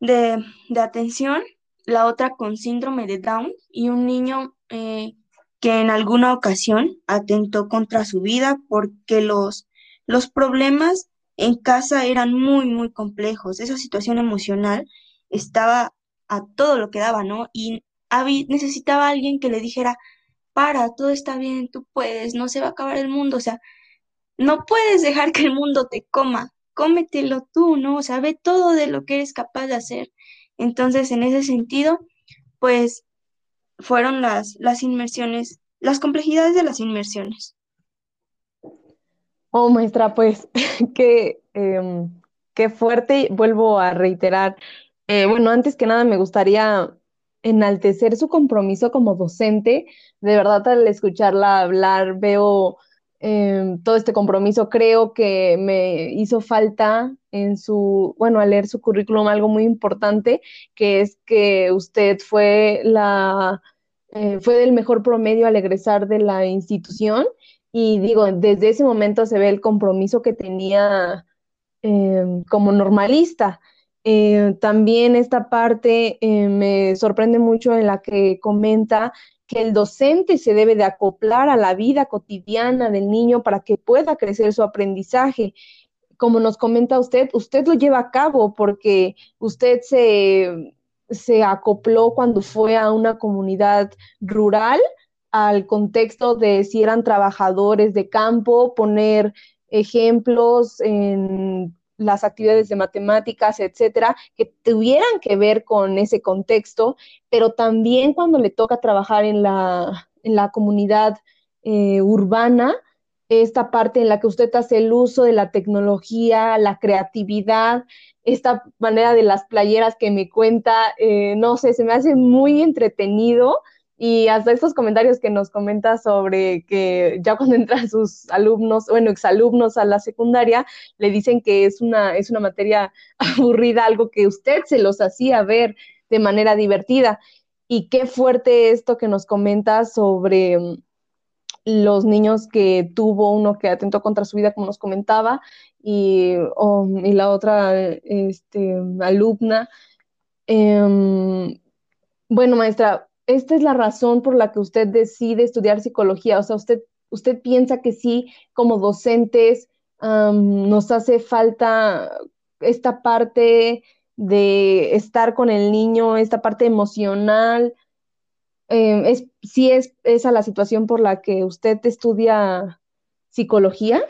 B: de, atención, la otra con síndrome de Down y un niño eh, que en alguna ocasión atentó contra su vida porque los, los problemas en casa eran muy, muy complejos. Esa situación emocional estaba a todo lo que daba, ¿no? Y necesitaba alguien que le dijera, para, todo está bien, tú puedes, no se va a acabar el mundo, o sea, no puedes dejar que el mundo te coma, cómetelo tú, ¿no? O sea, ve todo de lo que eres capaz de hacer. Entonces, en ese sentido, pues fueron las, las inmersiones, las complejidades de las inmersiones.
A: Oh, maestra, pues (laughs) qué, em, qué fuerte. Vuelvo a reiterar. Eh, bueno, antes que nada me gustaría enaltecer su compromiso como docente. De verdad, al escucharla hablar, veo eh, todo este compromiso. Creo que me hizo falta en su, bueno, al leer su currículum algo muy importante, que es que usted fue la, eh, fue del mejor promedio al egresar de la institución. Y digo, desde ese momento se ve el compromiso que tenía eh, como normalista. Eh, también esta parte eh, me sorprende mucho en la que comenta que el docente se debe de acoplar a la vida cotidiana del niño para que pueda crecer su aprendizaje. Como nos comenta usted, usted lo lleva a cabo porque usted se, se acopló cuando fue a una comunidad rural al contexto de si eran trabajadores de campo, poner ejemplos en las actividades de matemáticas, etcétera, que tuvieran que ver con ese contexto, pero también cuando le toca trabajar en la, en la comunidad eh, urbana, esta parte en la que usted hace el uso de la tecnología, la creatividad, esta manera de las playeras que me cuenta, eh, no sé, se me hace muy entretenido y hasta estos comentarios que nos comenta sobre que ya cuando entran sus alumnos, bueno, exalumnos a la secundaria, le dicen que es una, es una materia (laughs) aburrida, algo que usted se los hacía ver de manera divertida. Y qué fuerte esto que nos comenta sobre mm, los niños que tuvo uno que atentó contra su vida, como nos comentaba, y, oh, y la otra este, alumna. Eh, bueno, maestra, esta es la razón por la que usted decide estudiar psicología. O sea, usted, usted piensa que sí, como docentes, nos hace falta esta parte de estar con el niño, esta parte emocional. Eh, es, ¿Sí es esa la situación por la que usted estudia psicología?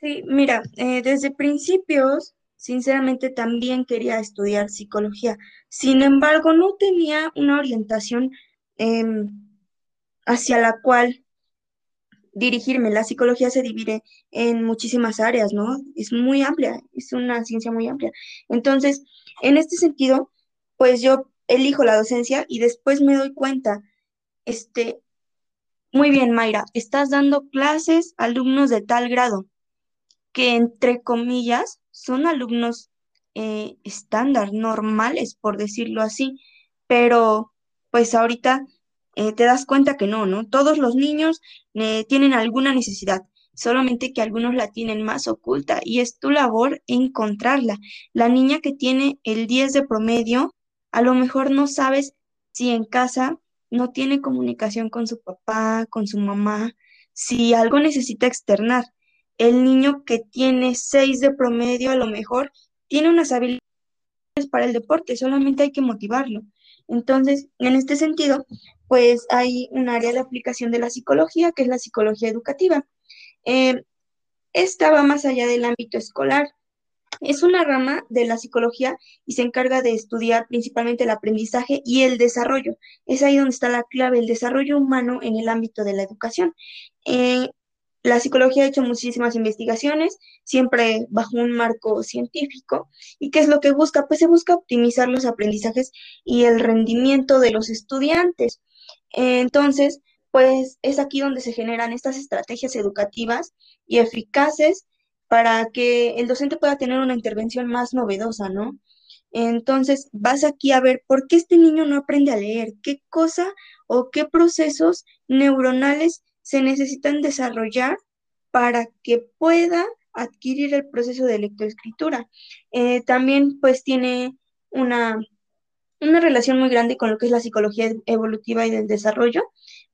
B: Sí, mira, eh, desde principios Sinceramente también quería estudiar psicología. Sin embargo, no tenía una orientación em, hacia la cual dirigirme. La psicología se divide en muchísimas áreas, ¿no? Es muy amplia, es una ciencia muy amplia. Entonces, en este sentido, pues yo elijo la docencia y después me doy cuenta, este, muy bien, Mayra, estás dando clases a alumnos de tal grado que entre comillas son alumnos eh, estándar, normales, por decirlo así, pero pues ahorita eh, te das cuenta que no, ¿no? Todos los niños eh, tienen alguna necesidad, solamente que algunos la tienen más oculta y es tu labor encontrarla. La niña que tiene el 10 de promedio, a lo mejor no sabes si en casa no tiene comunicación con su papá, con su mamá, si algo necesita externar el niño que tiene 6 de promedio a lo mejor tiene unas habilidades para el deporte, solamente hay que motivarlo. Entonces, en este sentido, pues hay un área de aplicación de la psicología, que es la psicología educativa. Eh, esta va más allá del ámbito escolar. Es una rama de la psicología y se encarga de estudiar principalmente el aprendizaje y el desarrollo. Es ahí donde está la clave, el desarrollo humano en el ámbito de la educación. Eh, la psicología ha hecho muchísimas investigaciones, siempre bajo un marco científico. ¿Y qué es lo que busca? Pues se busca optimizar los aprendizajes y el rendimiento de los estudiantes. Entonces, pues es aquí donde se generan estas estrategias educativas y eficaces para que el docente pueda tener una intervención más novedosa, ¿no? Entonces, vas aquí a ver por qué este niño no aprende a leer, qué cosa o qué procesos neuronales se necesitan desarrollar para que pueda adquirir el proceso de lectoescritura. Eh, también pues tiene una, una relación muy grande con lo que es la psicología evolutiva y del desarrollo,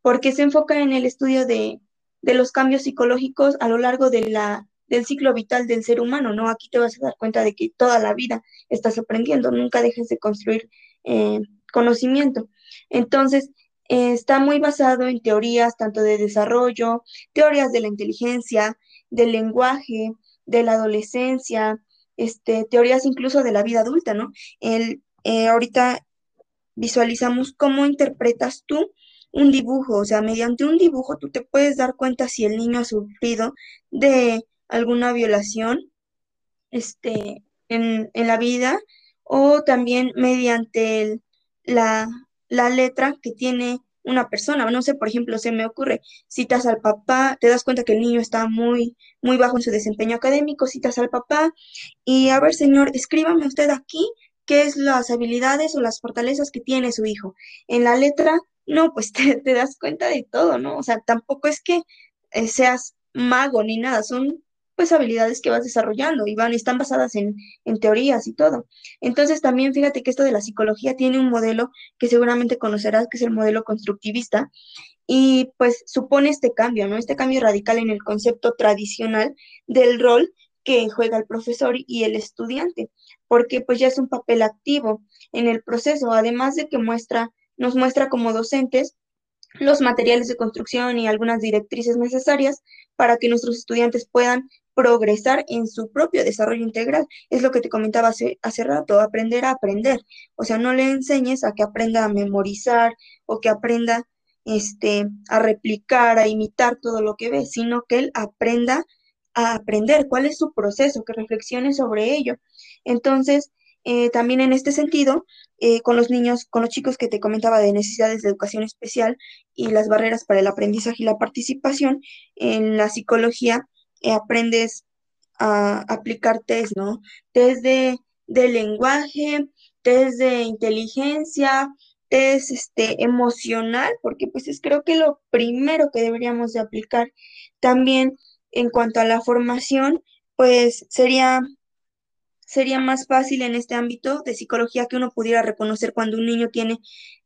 B: porque se enfoca en el estudio de, los cambios psicológicos a lo largo de la, del ciclo vital del ser humano, ¿no? Aquí te vas a dar cuenta de que toda la vida estás aprendiendo, nunca dejes de construir eh, conocimiento. Entonces, está muy basado en teorías tanto de desarrollo, teorías de la inteligencia, del lenguaje, de la adolescencia, este, teorías incluso de la vida adulta, ¿no? El, eh, ahorita visualizamos cómo interpretas tú un dibujo, o sea, mediante un dibujo tú te puedes dar cuenta si el niño ha sufrido de alguna violación, este, en, la vida o también mediante la, la letra que tiene una persona. No sé, por ejemplo, se me ocurre, citas al papá, te das cuenta que el niño está muy, muy bajo en su desempeño académico, citas al papá y a ver, señor, escríbame usted aquí qué es las habilidades o las fortalezas que tiene su hijo. En la letra, no, pues (laughs) te, das cuenta de todo, ¿no? O sea, tampoco es que eh, seas mago ni nada, son pues habilidades que vas desarrollando y van, están basadas en, en, teorías y todo. Entonces también fíjate que esto de la psicología tiene un modelo que seguramente conocerás, que es el modelo constructivista, y pues supone este cambio, ¿no? Este cambio radical en el concepto tradicional del rol que juega el profesor y el estudiante, porque pues ya es un papel activo en el proceso, además de que muestra, nos muestra como docentes los materiales de construcción y algunas directrices necesarias para que nuestros estudiantes puedan progresar en su propio desarrollo integral. Es lo que te comentaba hace, hace rato, aprender a aprender. O sea, no le enseñes a que aprenda a memorizar o que aprenda este, a replicar, a imitar todo lo que ve, sino que él aprenda a aprender cuál es su proceso, que reflexione sobre ello. Entonces, eh, también en este sentido, eh, con los niños, con los chicos que te comentaba de necesidades de educación especial y las barreras para el aprendizaje y la participación, en la psicología eh, aprendes a aplicar test, ¿no? Test de, lenguaje, test de inteligencia, test este, emocional, porque pues es creo que lo primero que deberíamos de aplicar también en cuanto a la formación, pues sería sería más fácil en este ámbito de psicología que uno pudiera reconocer cuando un niño tiene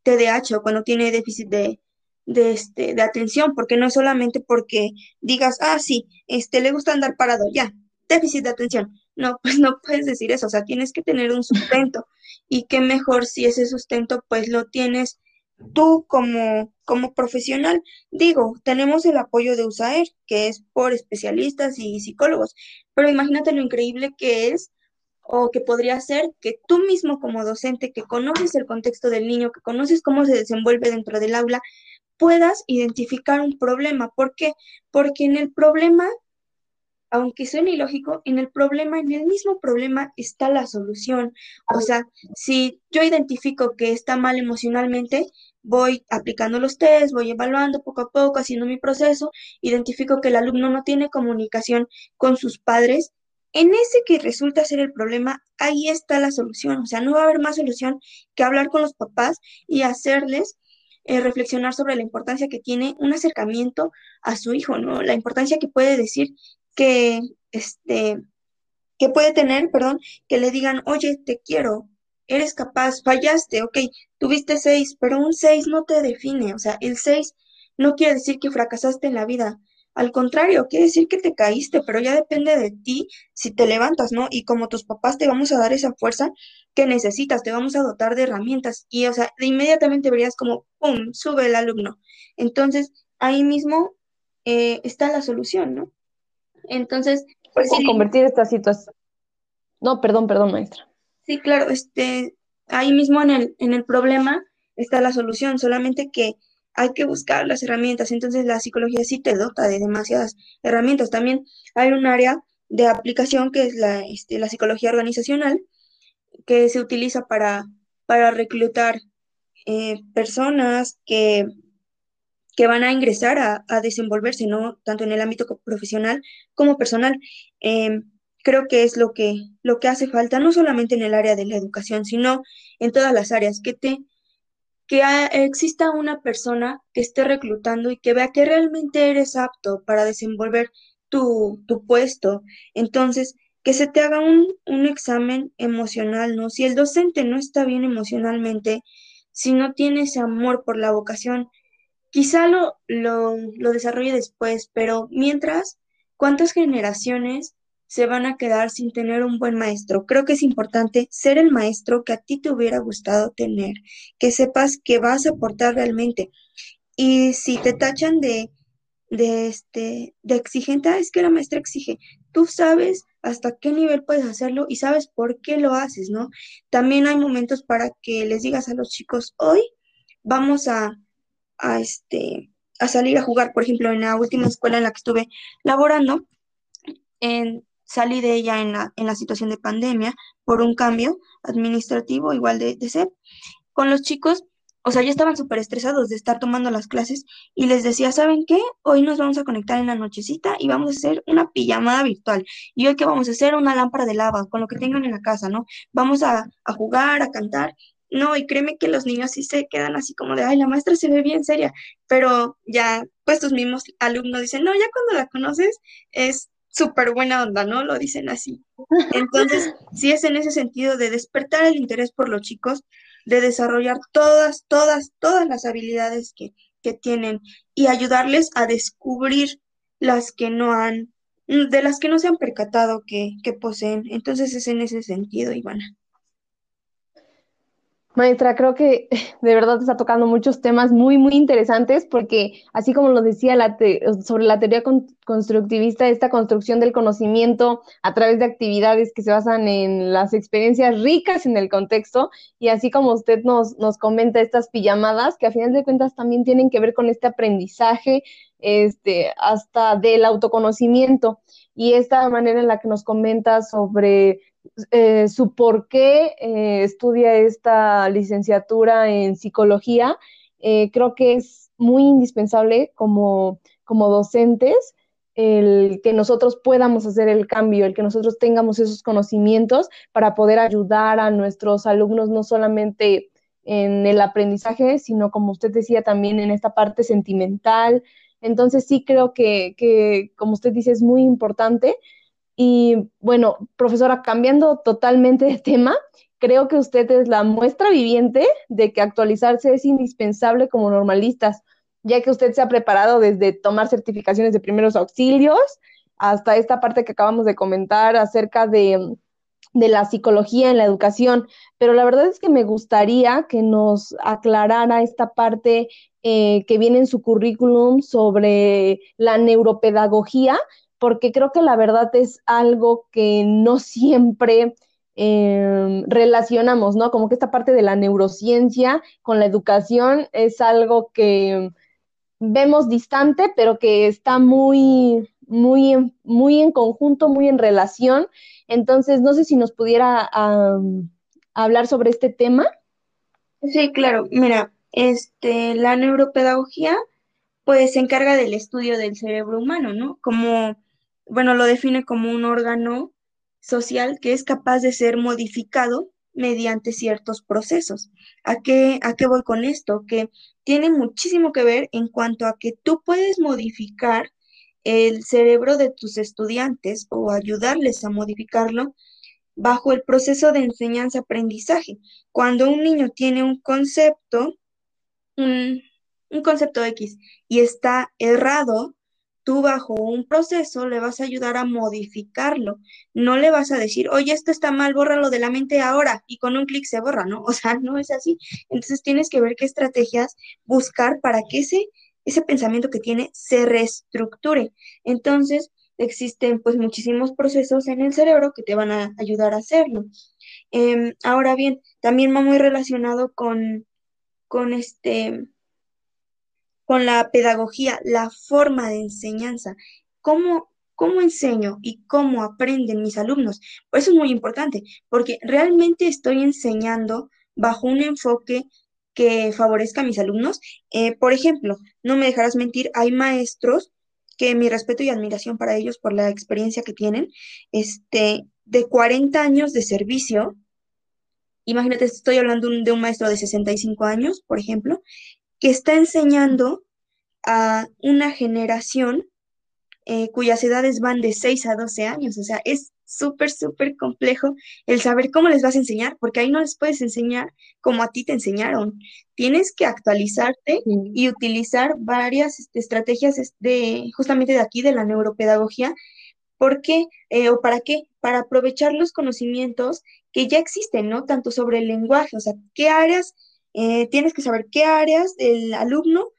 B: TDAH o cuando tiene déficit de, de, este, de atención, porque no es solamente porque digas, ah, sí, este, le gusta andar parado, ya, déficit de atención. No, (laughs) pues no puedes decir eso, o sea, tienes que tener un sustento y qué mejor si ese sustento pues lo tienes tú como, como profesional. Digo, tenemos el apoyo de USAER, que es por especialistas y psicólogos, pero imagínate lo increíble que es o que podría ser que tú mismo como docente que conoces el contexto del niño, que conoces cómo se desenvuelve dentro del aula, puedas identificar un problema. ¿Por qué? Porque en el problema, aunque suene ilógico, en el problema, en el mismo problema está la solución. O sea, si yo identifico que está mal emocionalmente, voy aplicando los test, voy evaluando poco a poco, haciendo mi proceso, identifico que el alumno no tiene comunicación con sus padres, en ese que resulta ser el problema, ahí está la solución. O sea, no va a haber más solución que hablar con los papás y hacerles eh, reflexionar sobre la importancia que tiene un acercamiento a su hijo, ¿no? La importancia que puede decir que, este, que puede tener, perdón, que le digan, oye, te quiero, eres capaz, fallaste, ok, tuviste seis, pero un seis no te define, o sea, el seis no quiere decir que fracasaste en la vida, al contrario, quiere decir que te caíste, pero ya depende de ti si te levantas, ¿no? Y como tus papás te vamos a dar esa fuerza que necesitas, te vamos a dotar de herramientas y, o sea, de inmediatamente verías como, ¡pum!, sube el alumno. Entonces, ahí mismo eh, está la solución, ¿no? Entonces,
A: pues sí. convertir esta situación. No, perdón, perdón, maestra.
B: Sí, claro, este, ahí mismo en el, en el problema está la solución, solamente que hay que buscar las herramientas. Entonces la psicología sí te dota de demasiadas herramientas. También hay un área de aplicación que es la, este, la psicología organizacional, que se utiliza para, para reclutar eh, personas que, que van a ingresar a, a, desenvolverse, ¿no? Tanto en el ámbito profesional como personal. Em, creo que es lo que, lo que hace falta, no solamente en el área de la educación, sino en todas las áreas, que te que exista una persona que esté reclutando y que vea que realmente eres apto para desenvolver tu, tu puesto. Entonces, que se te haga un, un, examen emocional, ¿no? Si el docente no está bien emocionalmente, si no tiene ese amor por la vocación, quizá lo, lo, lo desarrolle después, pero mientras, ¿cuántas generaciones se van a quedar sin tener un buen maestro. Creo que es importante ser el maestro que a ti te hubiera gustado tener, que sepas que vas a aportar realmente. Y si te tachan de, de, este, de exigente, ah, es que la maestra exige, tú sabes hasta qué nivel puedes hacerlo y sabes por qué lo haces, ¿no? También hay momentos para que les digas a los chicos, hoy vamos a, a, este, a salir a jugar, por ejemplo, en la última escuela en la que estuve laborando, en, salí de ella en la, en la situación de pandemia por un cambio administrativo igual de, de. Con los chicos o sea, ya estaban súper estresados de estar tomando las clases y les decía, ¿saben qué? Hoy nos vamos a conectar en la nochecita y vamos a hacer una pijamada virtual. Y hoy qué vamos a hacer una lámpara de lava con lo que tengan en la casa, ¿no? Vamos a, a jugar, a cantar. No, y créeme que los niños sí se quedan así como de, ay, la maestra se ve bien seria, pero ya, pues tus mismos alumnos dicen, no, ya cuando la conoces es súper buena onda, ¿no? Lo dicen así. Entonces, (laughs) sí es en ese sentido de despertar el interés por los chicos, de desarrollar todas, todas, todas las habilidades que, que tienen y ayudarles a descubrir las que no han, de las que no se han percatado que, que poseen. Entonces es en ese sentido, Ivana.
A: Maestra, creo que (laughs) de verdad está tocando muchos temas muy, muy interesantes porque, así como lo decía sobre la teoría constructivista, esta construcción del conocimiento a través de actividades que se basan en las experiencias ricas en el contexto, y así como usted nos, nos comenta estas pijamadas, que a final de cuentas también tienen que ver con este aprendizaje, este, hasta del autoconocimiento, y esta manera en la que nos comenta sobre eh, su por qué eh, estudia esta licenciatura en psicología, eh, creo que es muy indispensable como, como docentes el que nosotros podamos hacer el cambio, el que nosotros tengamos esos conocimientos para poder ayudar a nuestros alumnos no solamente en el aprendizaje, sino como usted decía también en esta parte sentimental. Entonces sí creo que, que como usted dice, es muy importante y bueno, profesora, cambiando totalmente de tema, creo que usted es la muestra viviente de que actualizarse es indispensable como normalistas, ya que usted se ha preparado desde tomar certificaciones de primeros auxilios hasta esta parte que acabamos de comentar acerca de, de la psicología en la educación. Pero la verdad es que me gustaría que nos aclarara esta parte eh, que viene en su currículum sobre la neuropedagogía porque creo que la verdad es algo que no siempre em, relacionamos, ¿no? Como que esta parte de la neurociencia con la educación es algo que vemos distante, pero que está muy, muy, muy en conjunto, muy en relación. Entonces, no sé si nos pudiera hablar sobre este tema.
B: Sí, claro. Mira, este, la neuropedagogía, pues se encarga del estudio del cerebro humano, ¿no? Como bueno, lo define como un órgano social que es capaz de ser modificado mediante ciertos procesos. ¿A qué, ¿A qué voy con esto? Que tiene muchísimo que ver en cuanto a que tú puedes modificar el cerebro de tus estudiantes o ayudarles a modificarlo bajo el proceso de enseñanza-aprendizaje. Cuando un niño tiene un concepto, un, un concepto X, y está errado, tú bajo un proceso le vas a ayudar a modificarlo. No le vas a decir, oye, esto está mal, bórralo de la mente ahora y con un clic se borra, ¿no? (laughs) O sea, no es así. Entonces tienes que ver qué estrategias buscar para que ese, ese pensamiento que tiene se reestructure. Entonces, existen pues muchísimos procesos en el cerebro que te van a ayudar a hacerlo. Em, ahora bien, también va muy relacionado con, con este con la pedagogía, la forma de enseñanza, cómo, cómo enseño y cómo aprenden mis alumnos. Por eso es muy importante, porque realmente estoy enseñando bajo un enfoque que favorezca a mis alumnos. Eh, por ejemplo, no me dejarás mentir, hay maestros que mi respeto y admiración para ellos por la experiencia que tienen, este, de 40 años de servicio. Imagínate, estoy hablando de un maestro de 65 años, por ejemplo, que está enseñando a una generación eh, cuyas edades van de 6 a 12 años. O sea, es súper, súper complejo el saber cómo les vas a enseñar, porque ahí no les puedes enseñar como a ti te enseñaron. Tienes que actualizarte y utilizar varias este, estrategias de justamente de aquí, de la neuropedagogía. ¿Por qué? Eh, ¿O para qué? Para aprovechar los conocimientos que ya existen, ¿no? Tanto sobre el lenguaje, o sea, qué áreas eh, tienes que saber qué áreas del alumno,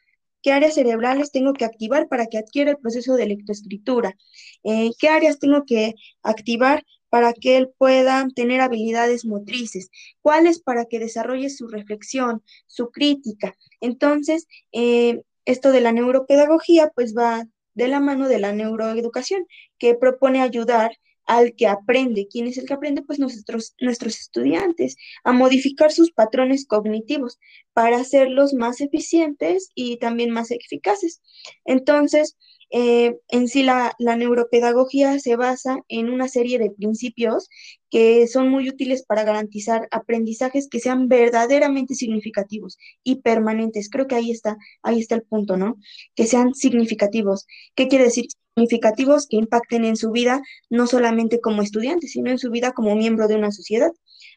B: qué áreas cerebrales tengo que activar para que adquiera el proceso de lectoescritura, eh, qué áreas tengo que activar para que él pueda tener habilidades motrices, cuáles para que desarrolle su reflexión, su crítica. Entonces, eh, esto de la neuropedagogía pues va de la mano de la neuroeducación, que propone ayudar al que aprende. ¿Quién es el que aprende? Pues nuestros, estudiantes, a modificar sus patrones cognitivos para hacerlos más eficientes y también más eficaces. Entonces, eh, en sí la, neuropedagogía se basa en una serie de principios que son muy útiles para garantizar aprendizajes que sean verdaderamente significativos y permanentes. Creo que ahí está, ahí está el punto, ¿no? Que sean significativos. ¿Qué quiere decir? Significativos que impacten en su vida, no solamente como estudiante, sino en su vida como miembro de una sociedad.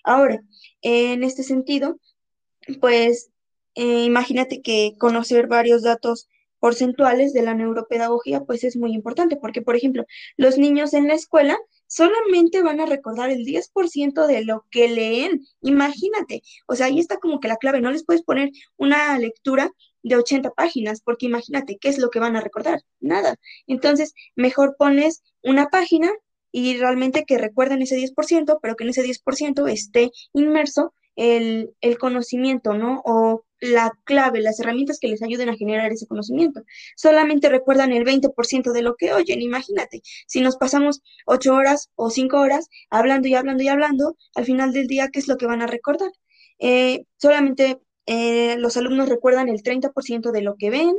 B: Ahora, en este sentido, pues eh, imagínate que conocer varios datos porcentuales de la neuropedagogía, pues es muy importante, porque, por ejemplo, los niños en la escuela solamente van a recordar el 10% de lo que leen. Imagínate, o sea, ahí está como que la clave, no les puedes poner una lectura de 80 páginas, porque imagínate, ¿qué es lo que van a recordar? Nada. Entonces, mejor pones una página y realmente que recuerden ese 10%, pero que en ese 10% esté inmerso el, el conocimiento, ¿no? O la clave, las herramientas que les ayuden a generar ese conocimiento. Solamente recuerdan el 20% de lo que oyen. Imagínate, si nos pasamos 8 horas o 5 horas hablando y hablando y hablando, al final del día, ¿qué es lo que van a recordar? Eh, solamente eh, los alumnos recuerdan el 30% de lo que ven,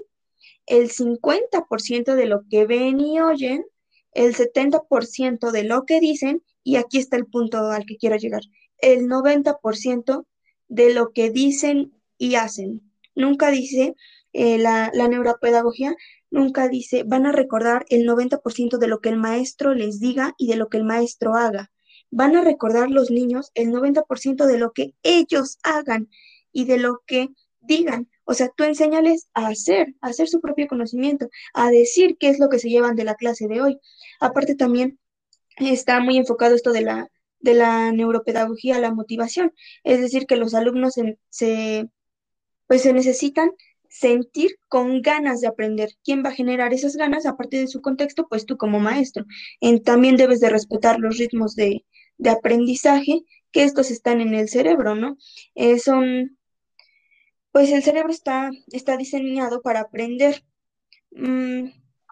B: el 50% de lo que ven y oyen, el 70% de lo que dicen, y aquí está el punto al que quiero llegar, el 90% de lo que dicen y hacen. Nunca dice eh, la, la neuropedagogía, nunca dice, van a recordar el 90% de lo que el maestro les diga y de lo que el maestro haga. Van a recordar los niños el 90% de lo que ellos hagan y de lo que digan. O sea, tú enséñales a hacer, a hacer su propio conocimiento, a decir qué es lo que se llevan de la clase de hoy. Aparte también está muy enfocado esto de la, de la neuropedagogía, la motivación. Es decir, que los alumnos se pues se necesitan sentir con ganas de aprender. ¿Quién va a generar esas ganas? Aparte de su contexto, pues tú como maestro. también debes de respetar los ritmos de, aprendizaje, que estos están en el cerebro, ¿no? Eh, son, pues el cerebro está, está diseñado para aprender. Mm,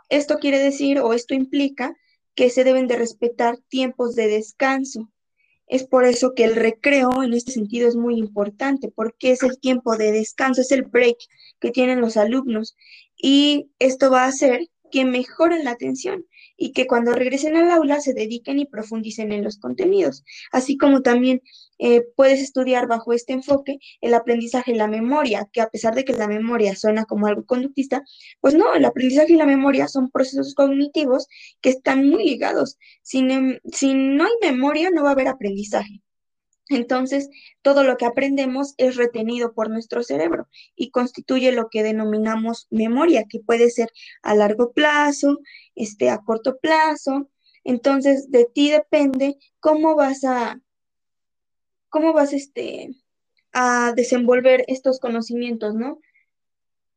B: esto quiere decir o esto implica que se deben de respetar tiempos de descanso. Es por eso que el recreo en este sentido es muy importante, porque es el tiempo de descanso, es el break que tienen los alumnos. Y esto va a hacer que mejoren la atención y que cuando regresen al aula se dediquen y profundicen en los contenidos, así como también eh, puedes estudiar bajo este enfoque el aprendizaje y la memoria, que a pesar de que la memoria suena como algo conductista, pues no, el aprendizaje y la memoria son procesos cognitivos que están muy ligados. si no hay memoria, no va a haber aprendizaje. Entonces, todo lo que aprendemos es retenido por nuestro cerebro y constituye lo que denominamos memoria, que puede ser a largo plazo, este, a corto plazo. Entonces, de ti depende cómo vas a, cómo vas este, a desenvolver estos conocimientos, ¿no?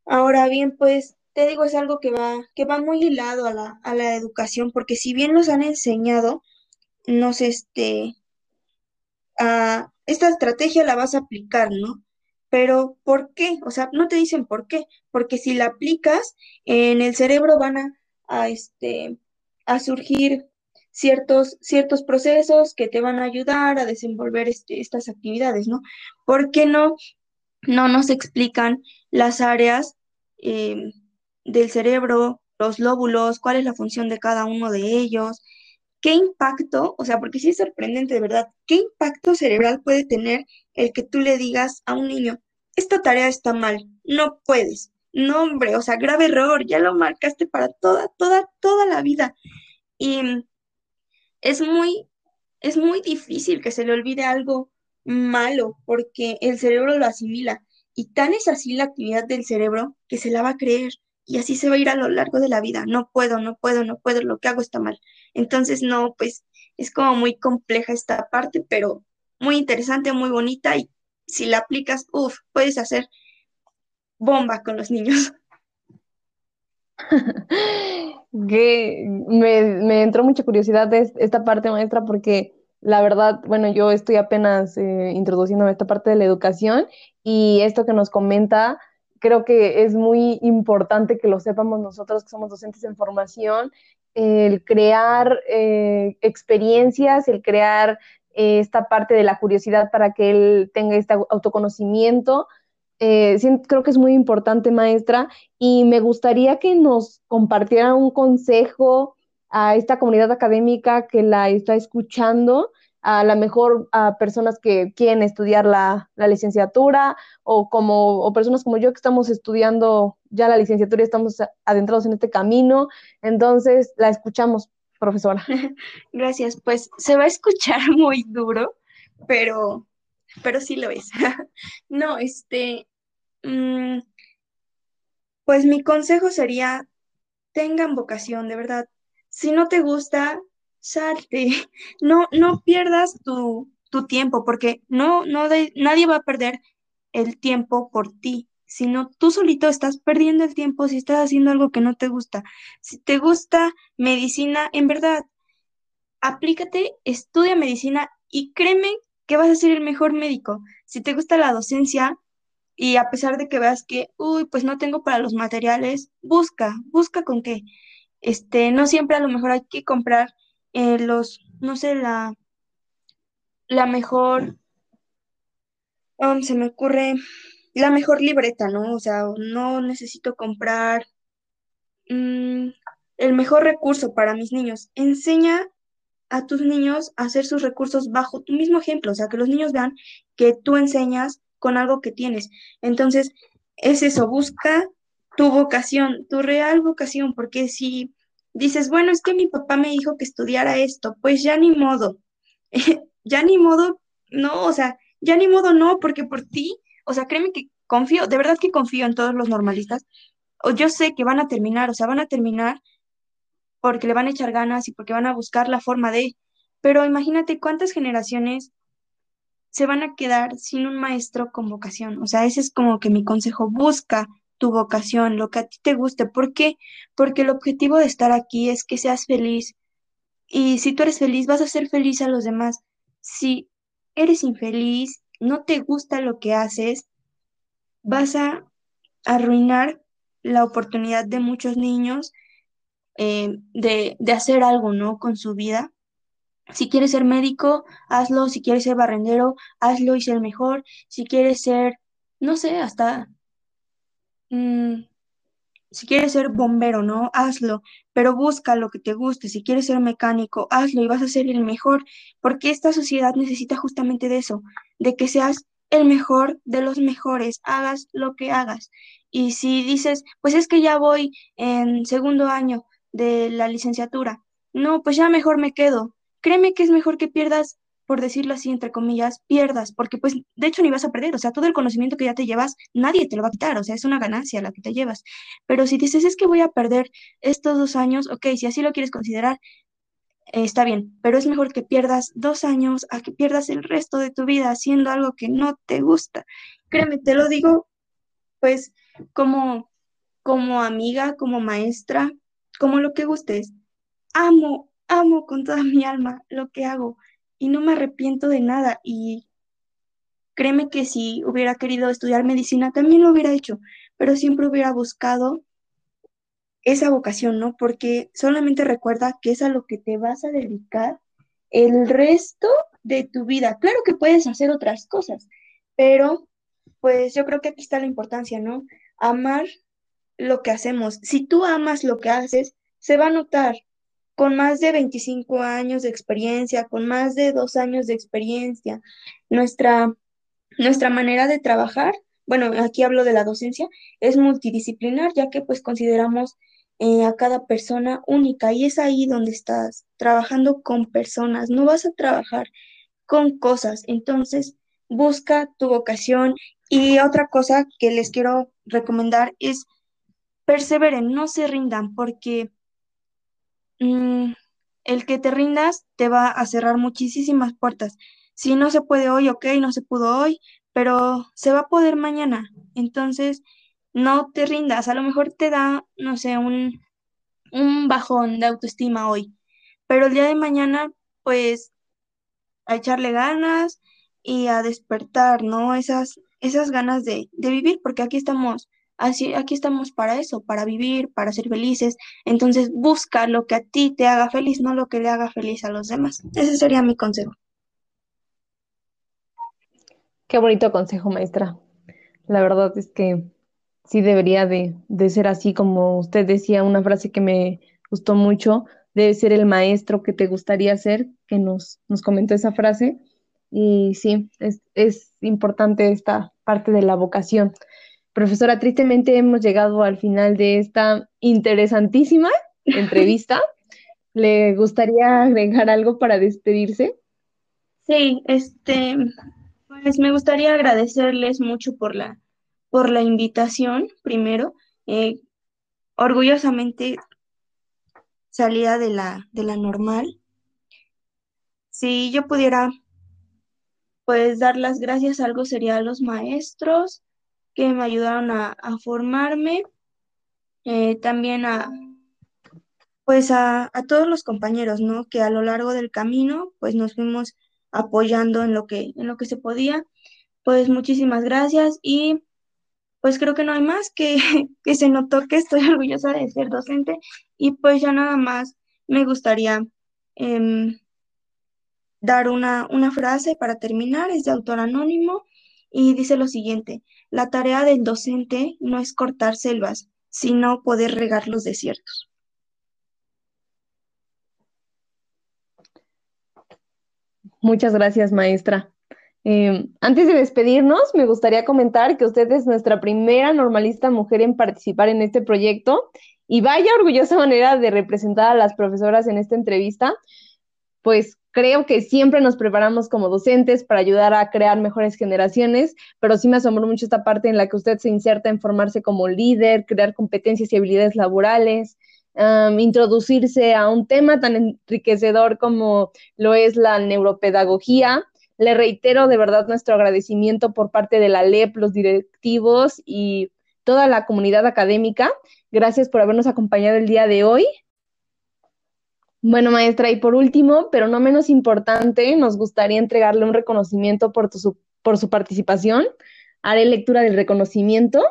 B: Ahora bien, pues te digo, es algo que va, que va muy hilado a la, a la educación, porque si bien nos han enseñado, nos, este, esta estrategia la vas a aplicar, ¿no? Pero ¿por qué? O sea, no te dicen por qué, porque si la aplicas, en el cerebro van a, este, a surgir ciertos, ciertos procesos que te van a ayudar a desenvolver este, estas actividades, ¿no? ¿Por qué no, no nos explican las áreas eh, del cerebro, los lóbulos, cuál es la función de cada uno de ellos, ¿Qué impacto, o sea, porque sí es sorprendente de verdad, qué impacto cerebral puede tener el que tú le digas a un niño, esta tarea está mal, no puedes, no hombre, o sea, grave error, ya lo marcaste para toda, toda, toda la vida. Y es muy, es muy difícil que se le olvide algo malo porque el cerebro lo asimila y tan es así la actividad del cerebro que se la va a creer y así se va a ir a lo largo de la vida. No puedo, no puedo, no puedo, lo que hago está mal. Entonces, no, pues es como muy compleja esta parte, pero muy interesante, muy bonita y si la aplicas, uff, puedes hacer bomba con los niños. (laughs)
A: que me, me, entró mucha curiosidad esta parte maestra porque la verdad, bueno, yo estoy apenas eh, introduciendo esta parte de la educación y esto que nos comenta creo que es muy importante que lo sepamos nosotros que somos docentes en formación, el crear eh, experiencias, el crear eh, esta parte de la curiosidad para que él tenga este autoconocimiento. Eh, creo que es muy importante, maestra, y me gustaría que nos compartiera un consejo a esta comunidad académica que la está escuchando a lo mejor a personas que quieren estudiar la, licenciatura o como o personas como yo que estamos estudiando ya la licenciatura y estamos adentrados en este camino. Entonces, la escuchamos, profesora. (laughs)
B: Gracias. Pues se va a escuchar (laughs) muy duro, pero, pero sí lo es. (laughs) no, este, mm, pues mi consejo sería, tengan vocación, de verdad. Si no te gusta, salte, (laughs) no, no pierdas tu, tiempo, porque no, no nadie va a perder el tiempo por ti, sino tú solito estás perdiendo el tiempo si estás haciendo algo que no te gusta. Si te gusta medicina, en verdad, aplícate, estudia medicina y créeme que vas a ser el mejor médico. Si te gusta la docencia y a pesar de que veas que, uy, pues no tengo para los materiales, busca, busca con qué. Este, no siempre a lo mejor hay que comprar eh, los, no sé, la, la mejor, um, se me ocurre, la mejor libreta, ¿no? O sea, no necesito comprar mm, el mejor recurso para mis niños. Enseña a tus niños a hacer sus recursos bajo tu mismo ejemplo, o sea, que los niños vean que tú enseñas con algo que tienes. Entonces, es eso, busca tu vocación, tu real vocación, porque si dices, bueno, es que mi papá me dijo que estudiara esto, pues ya ni modo, (laughs) ya ni modo, no, o sea, ya ni modo no, porque por ti, o sea, créeme que confío, de verdad que confío en todos los normalistas, o yo sé que van a terminar, o sea, van a terminar porque le van a echar ganas y porque van a buscar la forma de, pero imagínate cuántas generaciones se van a quedar sin un maestro con vocación, o sea, ese es como que mi consejo, busca tu vocación, lo que a ti te guste. ¿Por qué? Porque el objetivo de estar aquí es que seas feliz. Y si tú eres feliz, vas a ser feliz a los demás. Si eres infeliz, no te gusta lo que haces, vas a arruinar la oportunidad de muchos niños eh, de, de hacer algo, ¿no? Con su vida. Si quieres ser médico, hazlo. Si quieres ser barrendero, hazlo y ser mejor. Si quieres ser, no sé, hasta Mm, si quieres ser bombero, ¿no? Hazlo, pero busca lo que te guste. Si quieres ser mecánico, hazlo y vas a ser el mejor, porque esta sociedad necesita justamente de eso, de que seas el mejor de los mejores, hagas lo que hagas. Y si dices, pues es que ya voy en segundo año de la licenciatura, no, pues ya mejor me quedo. Créeme que es mejor que pierdas por decirlo así, entre comillas, pierdas, porque pues de hecho ni vas a perder, o sea, todo el conocimiento que ya te llevas, nadie te lo va a quitar, o sea, es una ganancia la que te llevas. Pero si dices, es que voy a perder estos dos años, ok, si así lo quieres considerar, está bien, pero es mejor que pierdas dos años a que pierdas el resto de tu vida haciendo algo que no te gusta. Créeme, te lo digo, pues, como, como amiga, como maestra, como lo que gustes. Amo, amo con toda mi alma lo que hago y no me arrepiento de nada. Y créeme que si hubiera querido estudiar medicina, también lo hubiera hecho, pero siempre hubiera buscado esa vocación, ¿no? Porque solamente recuerda que es a lo que te vas a dedicar el resto de tu vida. Claro que puedes hacer otras cosas, pero pues yo creo que aquí está la importancia, ¿no? Amar lo que hacemos. Si tú amas lo que haces, se va a notar con más de 25 años de experiencia, con más de dos años de experiencia. Nuestra, nuestra manera de trabajar, bueno, aquí hablo de la docencia, es multidisciplinar, ya que pues consideramos eh, a cada persona única y es ahí donde estás trabajando con personas, no vas a trabajar con cosas. Entonces, busca tu vocación y otra cosa que les quiero recomendar es perseveren, no se rindan, porque Mm, el que te rindas te va a cerrar muchísimas puertas. Si no se puede hoy, ok, no se pudo hoy, pero se va a poder mañana. Entonces, no te rindas. A lo mejor te da, no sé, un, un bajón de autoestima hoy, pero el día de mañana, pues, a echarle ganas y a despertar, ¿no? Esas, esas ganas de, de vivir, porque aquí estamos así, aquí estamos para eso, para vivir, para ser felices. Entonces busca lo que a ti te haga feliz, no lo que le haga feliz a los demás. Ese sería mi consejo.
A: Qué bonito consejo, maestra. La verdad es que sí debería de, de ser así, como usted decía, una frase que me gustó mucho, debe ser el maestro que te gustaría ser, que nos, nos comentó esa frase. Y sí, es, es importante esta parte de la vocación. Profesora, tristemente hemos llegado al final de esta interesantísima (laughs) entrevista. ¿Le gustaría agregar algo para despedirse?
B: Sí, este, pues me gustaría agradecerles mucho por la, por la invitación, primero. Eh, orgullosamente salida de la, de la normal. Si yo pudiera, pues, dar las gracias, algo sería a los maestros que me ayudaron a, formarme, eh, también a, pues, a, a, todos los compañeros, ¿no? Que a lo largo del camino, pues, nos fuimos apoyando en lo que, en lo que se podía. Pues, muchísimas gracias y pues creo que no hay más que, (laughs) que se notó que estoy (laughs) orgullosa de ser docente y pues ya nada más me gustaría em, dar una, una frase para terminar, es de autor anónimo y dice lo siguiente, la tarea del docente no es cortar selvas, sino poder regar los desiertos.
A: Muchas gracias, maestra. Em, antes de despedirnos, me gustaría comentar que usted es nuestra primera normalista mujer en participar en este proyecto y vaya orgullosa manera de representar a las profesoras en esta entrevista, pues creo que siempre nos preparamos como docentes para ayudar a crear mejores generaciones, pero sí me asombró mucho esta parte en la que usted se inserta en formarse como líder, crear competencias y habilidades laborales, introducirse a un tema tan enriquecedor como lo es la neuropedagogía le reitero de verdad nuestro agradecimiento por parte de la LEP, los directivos y toda la comunidad académica. Gracias por habernos acompañado el día de hoy. Bueno, maestra, y por último, pero no menos importante, nos gustaría entregarle un reconocimiento por, su, por su participación. Haré lectura del reconocimiento.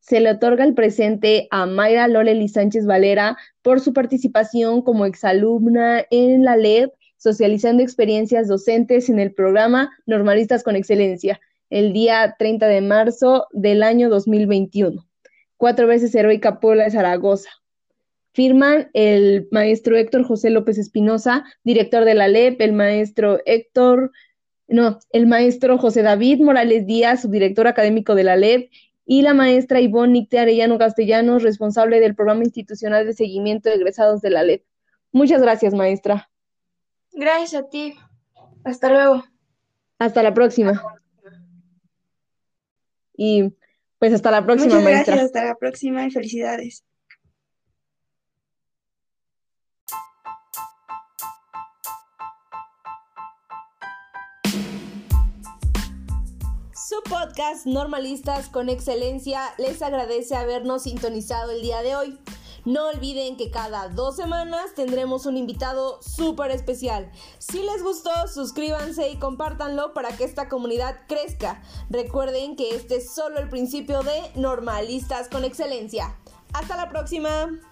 A: Se le otorga el presente a Mayra Loreli Sánchez Valera por su participación como exalumna en la LEP socializando experiencias docentes en el programa Normalistas con Excelencia, el día 30 de marzo del año 2021. Cuatro veces heroica Puebla de Zaragoza. Firman el maestro Héctor José López Espinosa, director de la LEP, el maestro Héctor, no, el maestro José David Morales Díaz, subdirector académico de la LEP, y la maestra Ivonne Nicte Arellano Castellanos, responsable del programa institucional de seguimiento de egresados de la LEP. Muchas gracias, maestra.
B: Gracias a ti. Hasta luego.
A: Hasta la próxima. Y pues hasta la próxima,
B: Muchas Gracias, hasta la próxima y felicidades.
A: Su podcast Normalistas con Excelencia les agradece habernos sintonizado el día de hoy. No olviden que cada dos semanas tendremos un invitado súper especial. Si les gustó, suscríbanse y compártanlo para que esta comunidad crezca. Recuerden que este es solo el principio de Normalistas con Excelencia. Hasta la próxima.